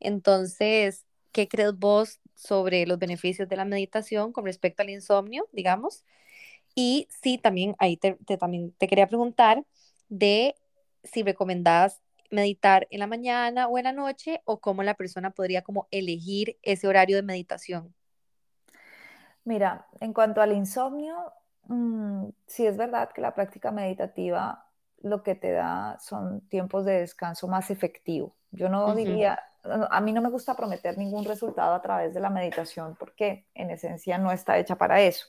[SPEAKER 2] Entonces, ¿qué crees vos sobre los beneficios de la meditación con respecto al insomnio, digamos? Y sí, también ahí te, también te quería preguntar de si recomendás meditar en la mañana o en la noche o cómo la persona podría como elegir ese horario de meditación.
[SPEAKER 1] Mira, en cuanto al insomnio, mm, sí es verdad que la práctica meditativa lo que te da son tiempos de descanso más efectivo. Yo no diría, a mí no me gusta prometer ningún resultado a través de la meditación porque en esencia no está hecha para eso.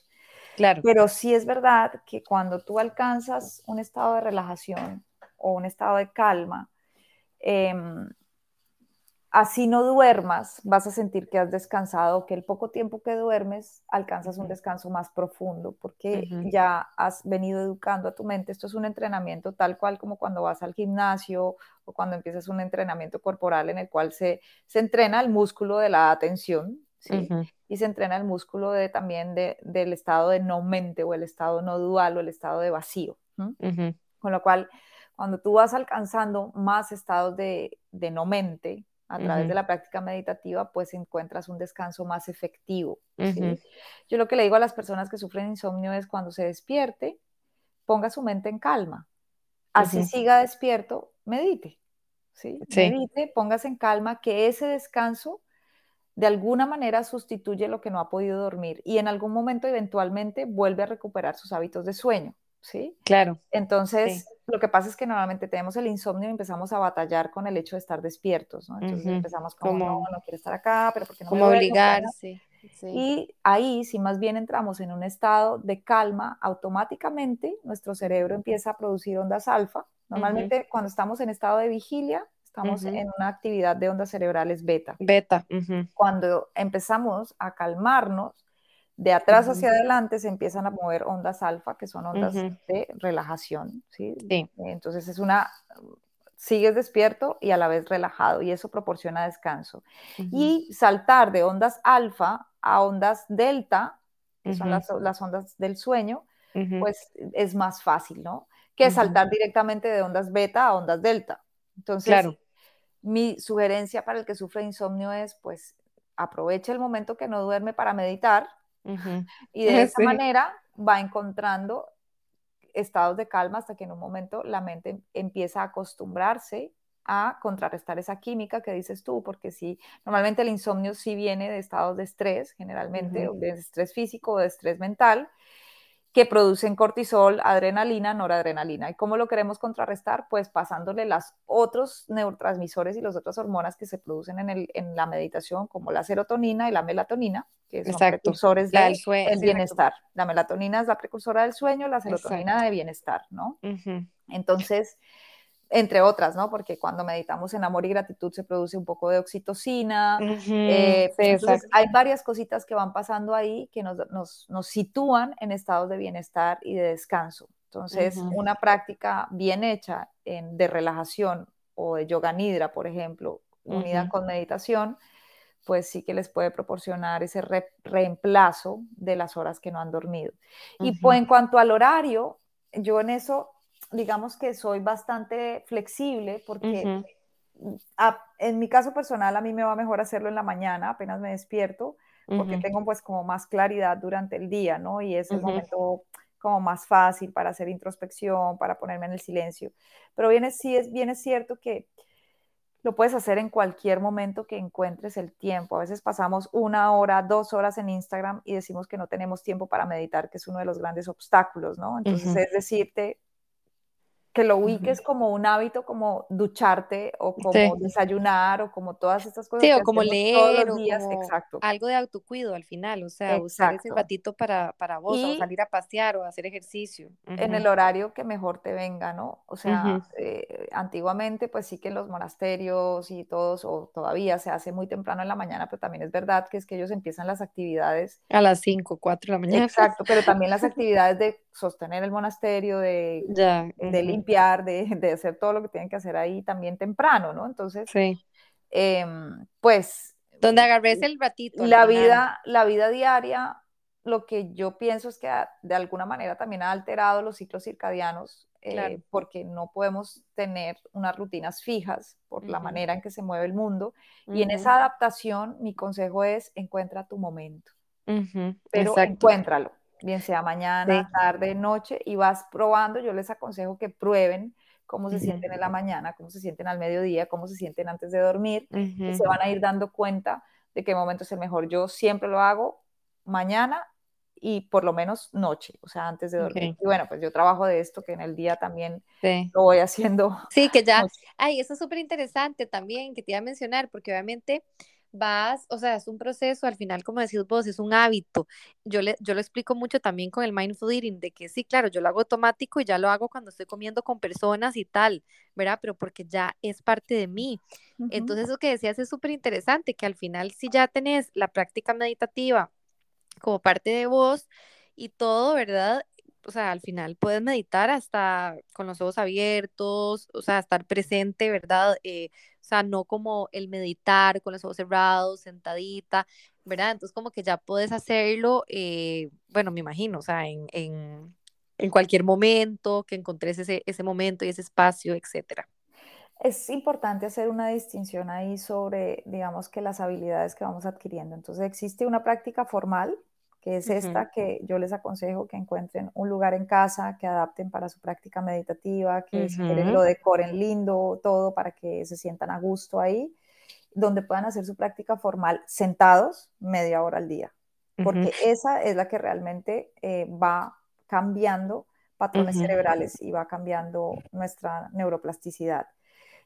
[SPEAKER 1] Pero sí es verdad que cuando tú alcanzas un estado de relajación o un estado de calma, em, así no duermas, vas a sentir que has descansado, que el poco tiempo que duermes alcanzas un descanso más profundo, porque ya has venido educando a tu mente. Esto es un entrenamiento tal cual como cuando vas al gimnasio o cuando empiezas un entrenamiento corporal en el cual se, se entrena el músculo de la atención, ¿sí? y se entrena el músculo de, también del estado de no mente o el estado no dual o el estado de vacío. Con lo cual, cuando tú vas alcanzando más estados de, no mente a través de la práctica meditativa, pues encuentras un descanso más efectivo. Yo lo que le digo a las personas que sufren insomnio es cuando se despierte, ponga su mente en calma. Así siga despierto, medite. ¿sí? Medite, póngase en calma, que ese descanso de alguna manera sustituye lo que no ha podido dormir y en algún momento eventualmente vuelve a recuperar sus hábitos de sueño, ¿sí?
[SPEAKER 2] Claro.
[SPEAKER 1] Entonces, lo que pasa es que normalmente tenemos el insomnio y empezamos a batallar con el hecho de estar despiertos, ¿no? Entonces empezamos como, no, no quiero estar acá, pero porque no
[SPEAKER 2] Como obligarse.
[SPEAKER 1] Y ahí, si más bien entramos en un estado de calma, automáticamente nuestro cerebro empieza a producir ondas alfa. Normalmente cuando estamos en estado de vigilia, Estamos en una actividad de ondas cerebrales beta.
[SPEAKER 2] Beta.
[SPEAKER 1] Cuando empezamos a calmarnos, de atrás hacia adelante se empiezan a mover ondas alfa, que son ondas de relajación. ¿sí? Entonces es una, sigues despierto y a la vez relajado y eso proporciona descanso. Y saltar de ondas alfa a ondas delta, que son las, las, ondas del sueño, pues es más fácil, ¿no? Que saltar directamente de ondas beta a ondas delta. Entonces, mi sugerencia para el que sufre insomnio es, pues, aproveche el momento que no duerme para meditar *laughs* y de *laughs* esa manera va encontrando estados de calma hasta que en un momento la mente empieza a acostumbrarse a contrarrestar esa química que dices tú, porque sí, normalmente el insomnio sí viene de estados de estrés, generalmente, de estrés físico o de estrés mental, que producen cortisol, adrenalina, noradrenalina. ¿Y cómo lo queremos contrarrestar? Pues pasándole los otros neurotransmisores y las otras hormonas que se producen en, el, en, la meditación, como la serotonina y la melatonina, que son precursores del bienestar. La melatonina es la precursora del sueño, la serotonina de bienestar, ¿no? Entonces, entre otras, ¿no? Porque cuando meditamos en amor y gratitud se produce un poco de oxitocina. Eh, entonces, hay varias cositas que van pasando ahí que nos, nos, nos, sitúan en estados de bienestar y de descanso. Entonces, una práctica bien hecha en, de relajación o de yoga nidra, por ejemplo, unida con meditación, pues sí que les puede proporcionar ese reemplazo de las horas que no han dormido. Y pues en cuanto al horario, yo en eso digamos que soy bastante flexible porque en mi caso personal a mí me va mejor hacerlo en la mañana, apenas me despierto, porque tengo pues como más claridad durante el día, ¿no? Y es el momento como más fácil para hacer introspección, para ponerme en el silencio. Pero bien sí es, bien es cierto que lo puedes hacer en cualquier momento que encuentres el tiempo. A veces pasamos una hora, dos horas en Instagram y decimos que no tenemos tiempo para meditar, que es uno de los grandes obstáculos, ¿no? Entonces es decirte, que lo ubiques como un hábito, como ducharte o como desayunar o como todas estas cosas.
[SPEAKER 2] Sí, o como leer o Exacto. algo de autocuido al final, o sea, usar ese ratito para, para vos, o salir a pasear o hacer ejercicio.
[SPEAKER 1] En el horario que mejor te venga, ¿no? O sea, eh, antiguamente pues sí que en los monasterios y todos, o todavía se hace muy temprano en la mañana, pero también es verdad que es que ellos empiezan las actividades.
[SPEAKER 2] A las 5, 4 de la mañana.
[SPEAKER 1] Exacto, pero también las *laughs* actividades de sostener el monasterio, de, de limpiar, de, de, hacer todo lo que tienen que hacer ahí también temprano, ¿no? Entonces, sí. Em, pues...
[SPEAKER 2] Donde agarres el ratito.
[SPEAKER 1] La vida, la vida diaria, lo que yo pienso es que de alguna manera también ha alterado los ciclos circadianos, eh, porque no podemos tener unas rutinas fijas por la manera en que se mueve el mundo. Y en esa adaptación, mi consejo es encuentra tu momento. Pero encuéntralo bien sea mañana, tarde, noche, y vas probando. Yo les aconsejo que prueben cómo se sienten en la mañana, cómo se sienten al mediodía, cómo se sienten antes de dormir, y se van a ir dando cuenta de qué momento es el mejor. Yo siempre lo hago mañana y por lo menos noche, o sea, antes de dormir. Y bueno, pues yo trabajo de esto que en el día también lo voy haciendo.
[SPEAKER 2] Sí, que *laughs* ya, ay, eso es súper interesante también que te iba a mencionar, porque obviamente vas, o sea, es un proceso, al final, como decís vos, es un hábito. Yo, le, yo lo explico mucho también con el mindful eating, de que sí, claro, yo lo hago automático y ya lo hago cuando estoy comiendo con personas y tal, ¿verdad? Pero porque ya es parte de mí. Entonces, eso que decías es súper interesante, que al final, si ya tenés la práctica meditativa como parte de vos y todo, ¿verdad? o sea, al final puedes meditar hasta con los ojos abiertos, o sea, estar presente, ¿verdad? Eh, sea, no como el meditar con los ojos cerrados, sentadita, ¿verdad? Entonces como que ya puedes hacerlo, eh, bueno, me imagino, o sea, en, en, en cualquier momento, que encontres ese, ese momento y ese espacio, etcétera.
[SPEAKER 1] Es importante hacer una distinción ahí sobre, digamos, que las habilidades que vamos adquiriendo. Entonces, existe una práctica formal que es esta que yo les aconsejo que encuentren un lugar en casa, que adapten para su práctica meditativa, que lo decoren lindo, todo para que se sientan a gusto ahí, donde puedan hacer su práctica formal sentados media hora al día, porque esa es la que realmente eh, va cambiando patrones cerebrales y va cambiando nuestra neuroplasticidad.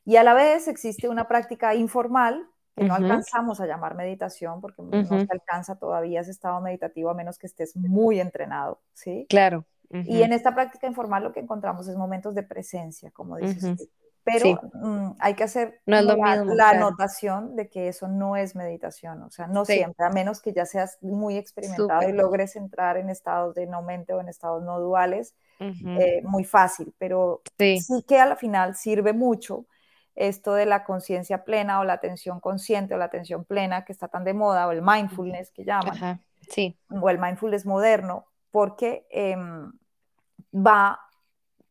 [SPEAKER 1] Y a la vez existe una práctica informal que no alcanzamos a llamar meditación porque no se alcanza todavía ese estado meditativo a menos que estés muy entrenado, ¿sí?
[SPEAKER 2] Claro.
[SPEAKER 1] Y en esta práctica informal lo que encontramos es momentos de presencia, como dices Pero mm, hay que hacer la, anotación de que eso no es meditación, o sea, no siempre, a menos que ya seas muy experimentado y logres entrar en estados de no mente o en estados no duales, eh, muy fácil, pero sí. sí que al final sirve mucho esto de la conciencia plena o la atención consciente o la atención plena que está tan de moda o el mindfulness que llaman,
[SPEAKER 2] sí.
[SPEAKER 1] o el mindfulness moderno, porque em, va,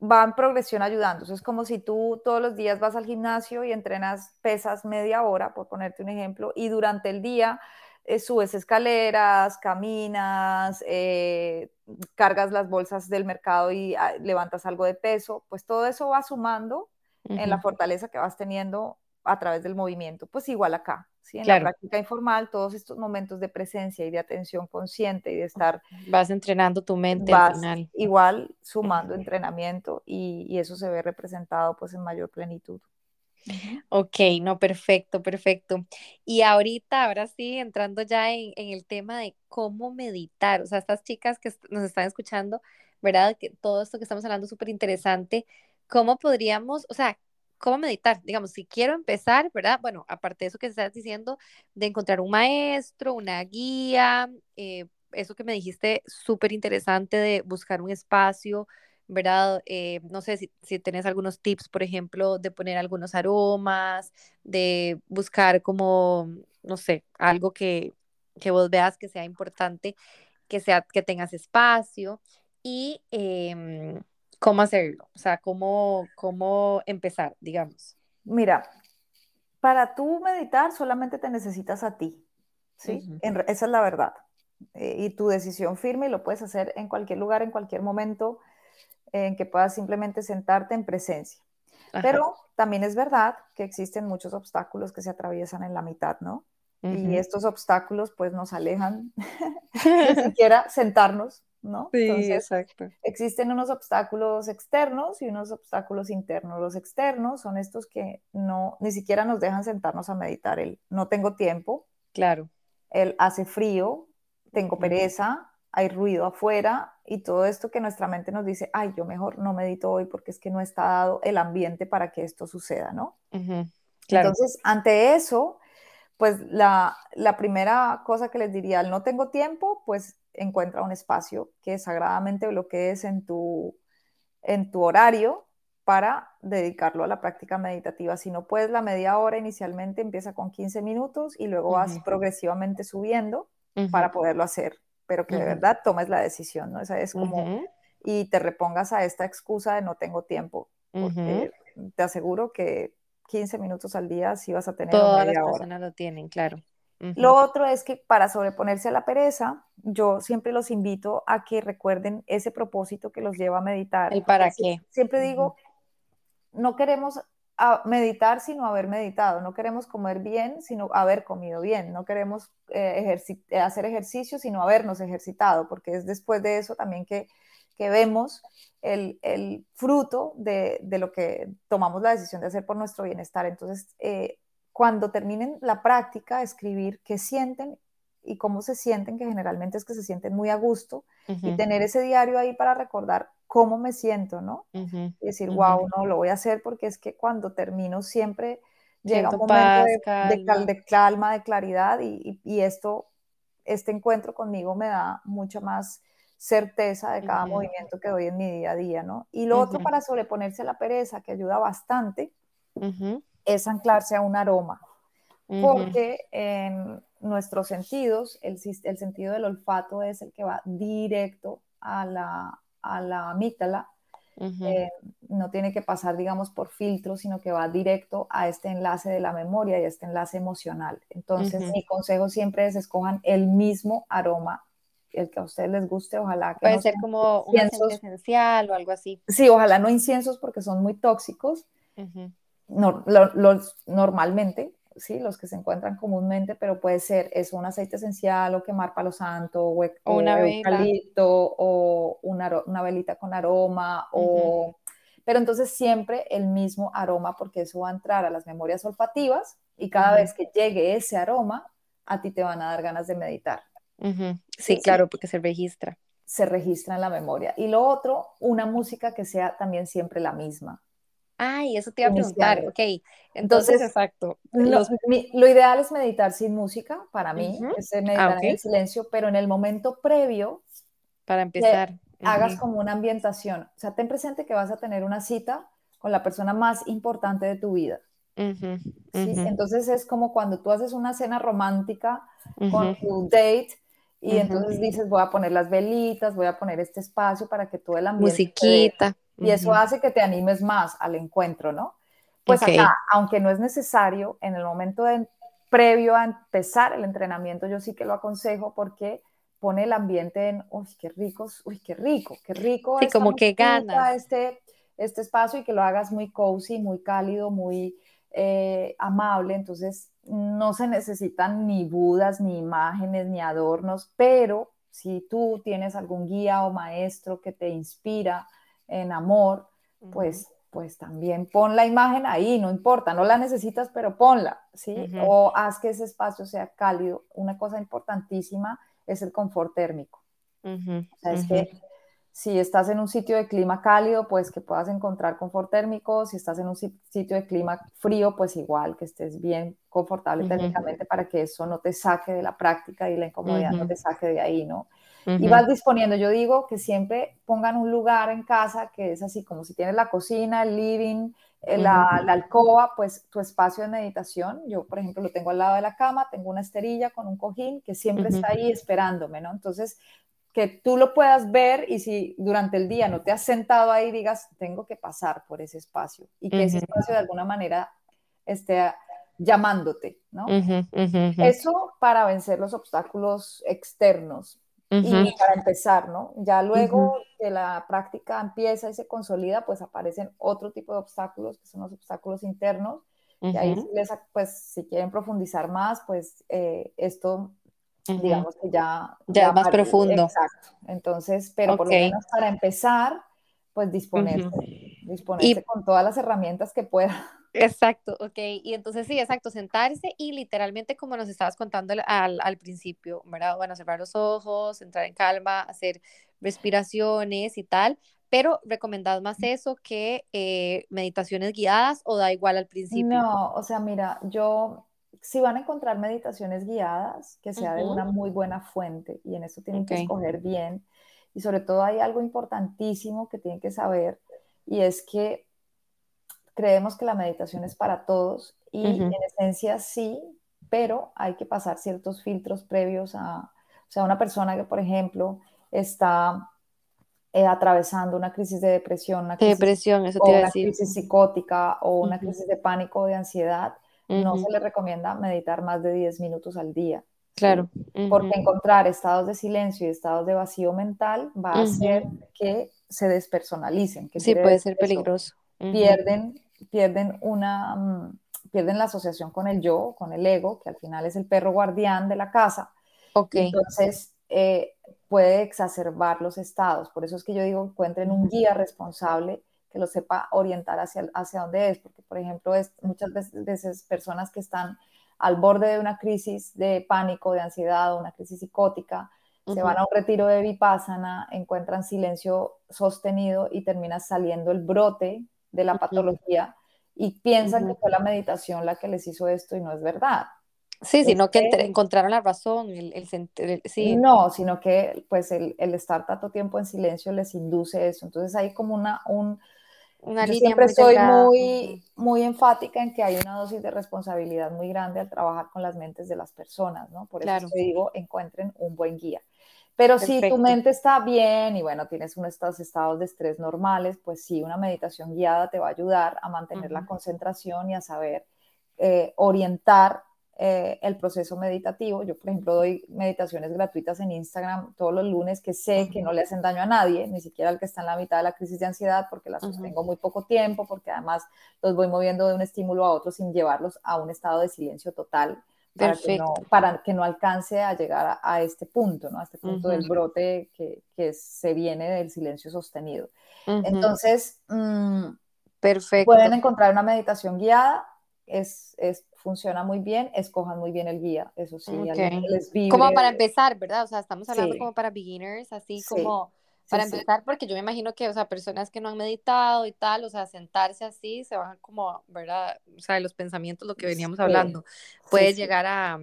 [SPEAKER 1] va en progresión ayudando. es como si tú todos los días vas al gimnasio y entrenas pesas media hora, por ponerte un ejemplo, y durante el día eh, subes escaleras, caminas, eh, cargas las bolsas del mercado y ah, levantas algo de peso, pues todo eso va sumando en la fortaleza que vas teniendo a través del movimiento. Pues igual acá, ¿sí? En la práctica informal, todos estos momentos de presencia y de atención consciente y de estar...
[SPEAKER 2] Vas entrenando tu mente al final.
[SPEAKER 1] Igual sumando entrenamiento y, y, eso se ve representado pues en mayor plenitud.
[SPEAKER 2] Ok, no, perfecto, perfecto. Y ahorita, ahora sí, entrando ya en, en el tema de cómo meditar, o sea, estas chicas que nos están escuchando, ¿verdad? Que todo esto que estamos hablando es súper interesante. ¿Cómo podríamos, o sea, cómo meditar? Digamos, si quiero empezar, ¿verdad? Bueno, aparte de eso que estás diciendo, de encontrar un maestro, una guía, eh, eso que me dijiste súper interesante de buscar un espacio, ¿verdad? Eh, no sé si, si tenés algunos tips, por ejemplo, de poner algunos aromas, de buscar como, no sé, algo que, que vos veas que sea importante, que, sea, que tengas espacio y em, cómo hacerlo, o sea, cómo, cómo empezar, digamos.
[SPEAKER 1] Mira, para tú meditar solamente te necesitas a ti, ¿sí? esa es la verdad. Eh, y tu decisión firme y lo puedes hacer en cualquier lugar, en cualquier momento en que puedas simplemente sentarte en presencia. Pero también es verdad que existen muchos obstáculos que se atraviesan en la mitad, ¿no? Y estos obstáculos pues nos alejan *laughs* de *laughs* siquiera sentarnos ¿no?
[SPEAKER 2] Sí, exacto.
[SPEAKER 1] Existen unos obstáculos externos y unos obstáculos internos. Los externos son estos que no, ni siquiera nos dejan sentarnos a meditar. El no tengo tiempo.
[SPEAKER 2] Claro.
[SPEAKER 1] El hace frío, tengo pereza, hay ruido afuera y todo esto que nuestra mente nos dice, ay, yo mejor no medito hoy porque es que no está dado el ambiente para que esto suceda, ¿no? claro. Entonces, ante eso, pues la, la primera cosa que les diría, al no tengo tiempo, pues encuentra un espacio que sagradamente bloquees en tu, en tu horario para dedicarlo a la práctica meditativa. Si no puedes la media hora inicialmente, empieza con 15 minutos y luego vas progresivamente subiendo para poderlo hacer, pero que de verdad tomes la decisión, ¿no? Esa es como, y te repongas a esta excusa de no tengo tiempo, porque te aseguro que 15 minutos al día sí vas a tener
[SPEAKER 2] Todas las personas lo tienen, claro.
[SPEAKER 1] Lo otro es que para sobreponerse a la pereza, yo siempre los invito a que recuerden ese propósito que los lleva a meditar.
[SPEAKER 2] ¿El para qué?
[SPEAKER 1] Siempre digo, no queremos meditar sino haber meditado, no queremos comer bien sino haber comido bien, no queremos eh, hacer ejercicio sino habernos ejercitado, porque es después de eso también que, que vemos el, el fruto de, de, lo que tomamos la decisión de hacer por nuestro bienestar. Entonces, eh, cuando terminen la práctica, escribir qué sienten y cómo se sienten, que generalmente es que se sienten muy a gusto, y tener ese diario ahí para recordar cómo me siento, ¿no? Y decir, wow, no, lo voy a hacer porque es que cuando termino siempre llega un momento de, calma. De, calma, de claridad y, y, esto, este encuentro conmigo me da mucha más certeza de cada movimiento que doy en mi día a día, ¿no? Y lo otro para sobreponerse a la pereza, que ayuda bastante, es anclarse a un aroma, porque en nuestros sentidos, el, el, sentido del olfato es el que va directo a la, a la amígdala, eh, no tiene que pasar, digamos, por filtro, sino que va directo a este enlace de la memoria y a este enlace emocional. Entonces, mi consejo siempre es escojan el mismo aroma el que a ustedes les guste, ojalá que
[SPEAKER 2] Puede ser como un esencial o algo así.
[SPEAKER 1] Sí, ojalá no inciensos porque son muy tóxicos los, normalmente, ¿sí? los que se encuentran comúnmente, pero puede ser es un aceite esencial o quemar palo santo o, una eucalipto o una, una, velita con aroma o... Pero entonces siempre el mismo aroma porque eso va a entrar a las memorias olfativas y cada vez que llegue ese aroma, a ti te van a dar ganas de meditar.
[SPEAKER 2] sí, claro, porque se registra.
[SPEAKER 1] Se registra en la memoria. Y lo otro, una música que sea también siempre la misma.
[SPEAKER 2] Ay, eso te iba a preguntar, ok. Entonces, exacto.
[SPEAKER 1] Lo, ideal es meditar sin música, para mí, es meditar ah, en el silencio, pero en el momento previo,
[SPEAKER 2] para empezar,
[SPEAKER 1] hagas como una ambientación. O sea, ten presente que vas a tener una cita con la persona más importante de tu vida. Entonces es como cuando tú haces una cena romántica con tu date y entonces dices, voy a poner las velitas, voy a poner este espacio para que todo el ambiente...
[SPEAKER 2] Musiquita.
[SPEAKER 1] Y eso hace que te animes más al encuentro, ¿no? Pues acá, aunque no es necesario, en el momento de, previo a empezar el entrenamiento, yo sí que lo aconsejo porque pone el ambiente en, uy, qué rico, uy, qué rico, qué rico.
[SPEAKER 2] Sí, como que gana.
[SPEAKER 1] Este, este espacio y que lo hagas muy cozy, muy cálido, muy eh, amable. Entonces, no se necesitan ni budas, ni imágenes, ni adornos, pero si tú tienes algún guía o maestro que te inspira en amor, pues, pues también pon la imagen ahí, no importa, no la necesitas, pero ponla, ¿sí? O haz que ese espacio sea cálido. Una cosa importantísima es el confort térmico. o sea, es que si estás en un sitio de clima cálido, pues que puedas encontrar confort térmico. Si estás en un sitio de clima frío, pues igual que estés bien confortable térmicamente para que eso no te saque de la práctica y la incomodidad no te saque de ahí, ¿no? Y vas disponiendo. Yo digo que siempre pongan un lugar en casa que es así, como si tienes la cocina, el living, eh, la, alcoba, pues tu espacio de meditación. Yo, por ejemplo, lo tengo al lado de la cama, tengo una esterilla con un cojín que siempre está ahí esperándome, ¿no? Entonces, que tú lo puedas ver y si durante el día no te has sentado ahí, digas, tengo que pasar por ese espacio y que ese espacio de alguna manera esté llamándote, ¿no? Eso para vencer los obstáculos externos y para empezar, ¿no? Ya luego que la práctica empieza y se consolida, pues aparecen otro tipo de obstáculos, que son los obstáculos internos, y ahí pues si quieren profundizar más, pues eh, esto digamos que ya...
[SPEAKER 2] Ya, más profundo.
[SPEAKER 1] Exacto. Entonces, pero por lo menos para empezar, pues disponerse, disponerse con todas las herramientas que pueda.
[SPEAKER 2] Exacto, ok. Y entonces sí, exacto, sentarse y literalmente como nos estabas contando al, al principio, ¿verdad? Bueno, cerrar los ojos, entrar en calma, hacer respiraciones y tal, pero recomendad más eso que eh, meditaciones guiadas o da igual al principio.
[SPEAKER 1] No, o sea, mira, yo si van a encontrar meditaciones guiadas, que sea de una muy buena fuente, y en eso tienen que escoger bien. Y sobre todo hay algo importantísimo que tienen que saber, y es que creemos que la meditación es para todos, y en esencia sí, pero hay que pasar ciertos filtros previos a, o sea, una persona que, por ejemplo, está eh, atravesando una crisis de depresión, una crisis,
[SPEAKER 2] depresión, eso te
[SPEAKER 1] o una crisis psicótica o una crisis de pánico o de ansiedad, no se le recomienda meditar más de 10 minutos al día.
[SPEAKER 2] Claro.
[SPEAKER 1] Porque encontrar estados de silencio y estados de vacío mental va a hacer que se despersonalicen. Que
[SPEAKER 2] sí, puede ser peligroso.
[SPEAKER 1] Pierden, pierden una, mm, pierden la asociación con el yo, con el ego, que al final es el perro guardián de la casa.
[SPEAKER 2] Okay.
[SPEAKER 1] Entonces, eh, puede exacerbar los estados. Por eso es que yo digo, encuentren un guía responsable que lo sepa orientar hacia, hacia dónde es, porque por ejemplo es muchas veces, personas que están al borde de una crisis de pánico, de ansiedad, una crisis psicótica, se van a un retiro de vipassana, encuentran silencio sostenido y termina saliendo el brote de la patología y piensan que fue la meditación la que les hizo esto y no es verdad.
[SPEAKER 2] Sí, sino que encontraron la razón, el, el, sí.
[SPEAKER 1] No, sino que pues el, el, estar tanto tiempo en silencio les induce eso. Entonces hay como una, un, yo siempre soy muy, muy enfática en que hay una dosis de responsabilidad muy grande al trabajar con las mentes de las personas, ¿no? Por eso te digo, encuentren un buen guía. Pero si tu mente está bien y bueno, tienes unos estados de estrés normales, pues sí, una meditación guiada te va a ayudar a mantener la concentración y a saber eh, orientar eh, el proceso meditativo. Yo, por ejemplo, doy meditaciones gratuitas en Instagram todos los lunes que sé que no le hacen daño a nadie, ni siquiera al que está en la mitad de la crisis de ansiedad, porque las sostengo muy poco tiempo, porque además los voy moviendo de un estímulo a otro sin llevarlos a un estado de silencio total. Para que, no, para que, no, alcance a llegar a, este punto, ¿no? a este punto del brote que, que, se viene del silencio sostenido. Entonces, mm,
[SPEAKER 2] Perfecto.
[SPEAKER 1] pueden encontrar una meditación guiada, es, es funciona muy bien, escojan muy bien el guía, eso sí,
[SPEAKER 2] Como para empezar, ¿verdad? O sea, estamos hablando como para beginners, así como para empezar, porque yo me imagino que, o sea, personas que no han meditado y tal, o sea, sentarse así, se van como, ¿verdad? O sea, los pensamientos, lo que veníamos hablando, puede llegar a,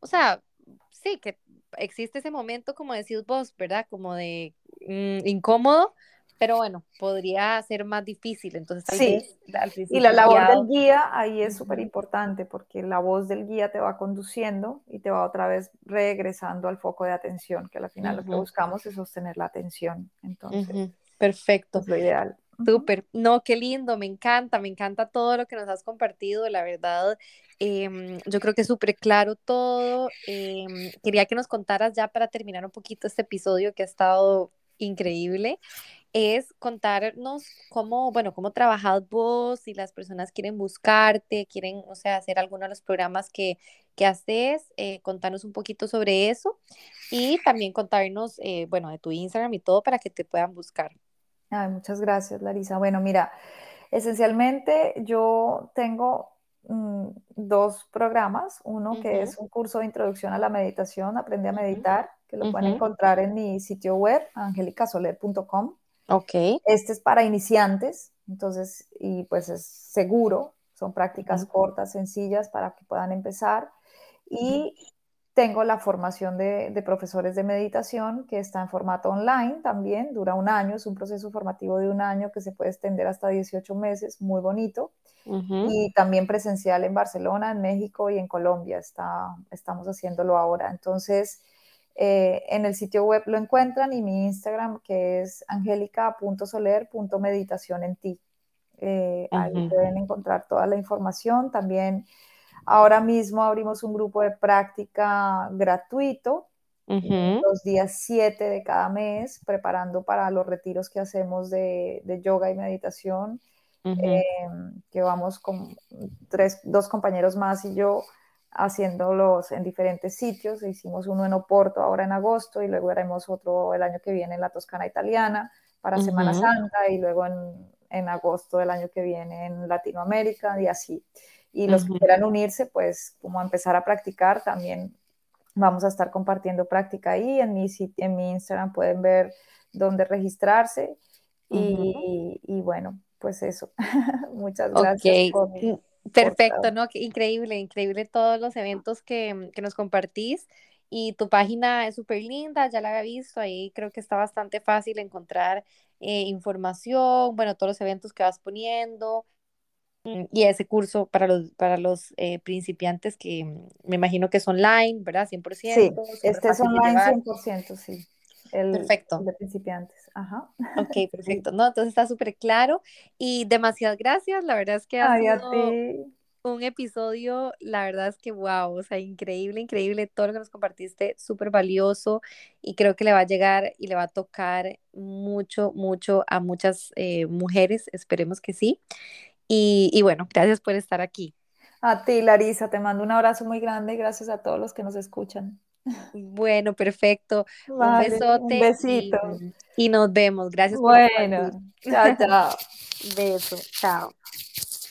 [SPEAKER 2] o sea, sí, que existe ese momento, como decís vos, ¿verdad? Como de mm, incómodo, pero bueno, podría ser más difícil. Entonces,
[SPEAKER 1] sí. y la labor del guía ahí es súper importante porque la voz del guía te va conduciendo y te va otra vez regresando al foco de atención, que al final lo que buscamos es sostener la atención. Entonces,
[SPEAKER 2] perfecto.
[SPEAKER 1] Es lo ideal.
[SPEAKER 2] Súper, no, qué lindo, me encanta, me encanta todo lo que nos has compartido, la verdad, em, yo creo que es súper claro todo. Em, quería que nos contaras ya para terminar un poquito este episodio que ha estado increíble. Es contarnos cómo, bueno, cómo trabajas vos, si las personas quieren buscarte, quieren, o sea, hacer alguno de los programas que, que haces, eh, contarnos un poquito sobre eso y también contarnos, eh, bueno, de tu Instagram y todo para que te puedan buscar.
[SPEAKER 1] Ay, muchas gracias, Larisa. Bueno, mira, esencialmente yo tengo mm, dos programas, uno que es un curso de introducción a la meditación, Aprende a meditar, que lo pueden encontrar en mi sitio web, angelicasoler.com.
[SPEAKER 2] Ok.
[SPEAKER 1] Este es para iniciantes, entonces, y pues es seguro, son prácticas cortas, sencillas para que puedan empezar. Y tengo la formación de, profesores de meditación que está en formato online también, dura un año, es un proceso formativo de un año que se puede extender hasta 18 meses, muy bonito. Y también presencial en Barcelona, en México y en Colombia, está, estamos haciéndolo ahora. Entonces, eh, en el sitio web lo encuentran y mi Instagram que es angelica.soler.meditación en ti. Eh, ahí pueden encontrar toda la información. También ahora mismo abrimos un grupo de práctica gratuito los días 7 de cada mes, preparando para los retiros que hacemos de, yoga y meditación, eh, que vamos con tres, dos compañeros más y yo haciéndolos en diferentes sitios. Hicimos uno en Oporto ahora en agosto y luego haremos otro el año que viene en la Toscana italiana para Semana Santa y luego en, en, agosto del año que viene en Latinoamérica y así. Y los que quieran unirse, pues como empezar a practicar, también vamos a estar compartiendo práctica ahí. En mi, en mi Instagram pueden ver dónde registrarse. y, y, bueno, pues eso. *laughs* Muchas gracias. Por,
[SPEAKER 2] Perfecto, ¿no? increíble, increíble todos los eventos que, que nos compartís. Y tu página es súper linda, ya la había visto, ahí creo que está bastante fácil encontrar eh, información, bueno, todos los eventos que vas poniendo mm, y ese curso para los, para los eh, principiantes que mm, me imagino que es online, ¿verdad? 100%.
[SPEAKER 1] Sí, este es online 100%, sí. El, perfecto. de principiantes. Ajá.
[SPEAKER 2] Ok, *laughs* perfecto. No, entonces está súper claro y demasiadas gracias. La verdad es que ha sido un episodio, la verdad es que wow, o sea, increíble, increíble todo lo que nos compartiste, súper valioso y creo que le va a llegar y le va a tocar mucho, mucho a muchas eh, mujeres, esperemos que sí. Y, y bueno, gracias por estar aquí.
[SPEAKER 1] A ti, Larisa, te mando un abrazo muy grande y gracias a todos los que nos escuchan.
[SPEAKER 2] Bueno, perfecto. un besote. Un
[SPEAKER 1] besito.
[SPEAKER 2] Y, nos vemos. Gracias
[SPEAKER 1] por Bueno, chao, chao. *laughs*
[SPEAKER 2] Beso. Chao.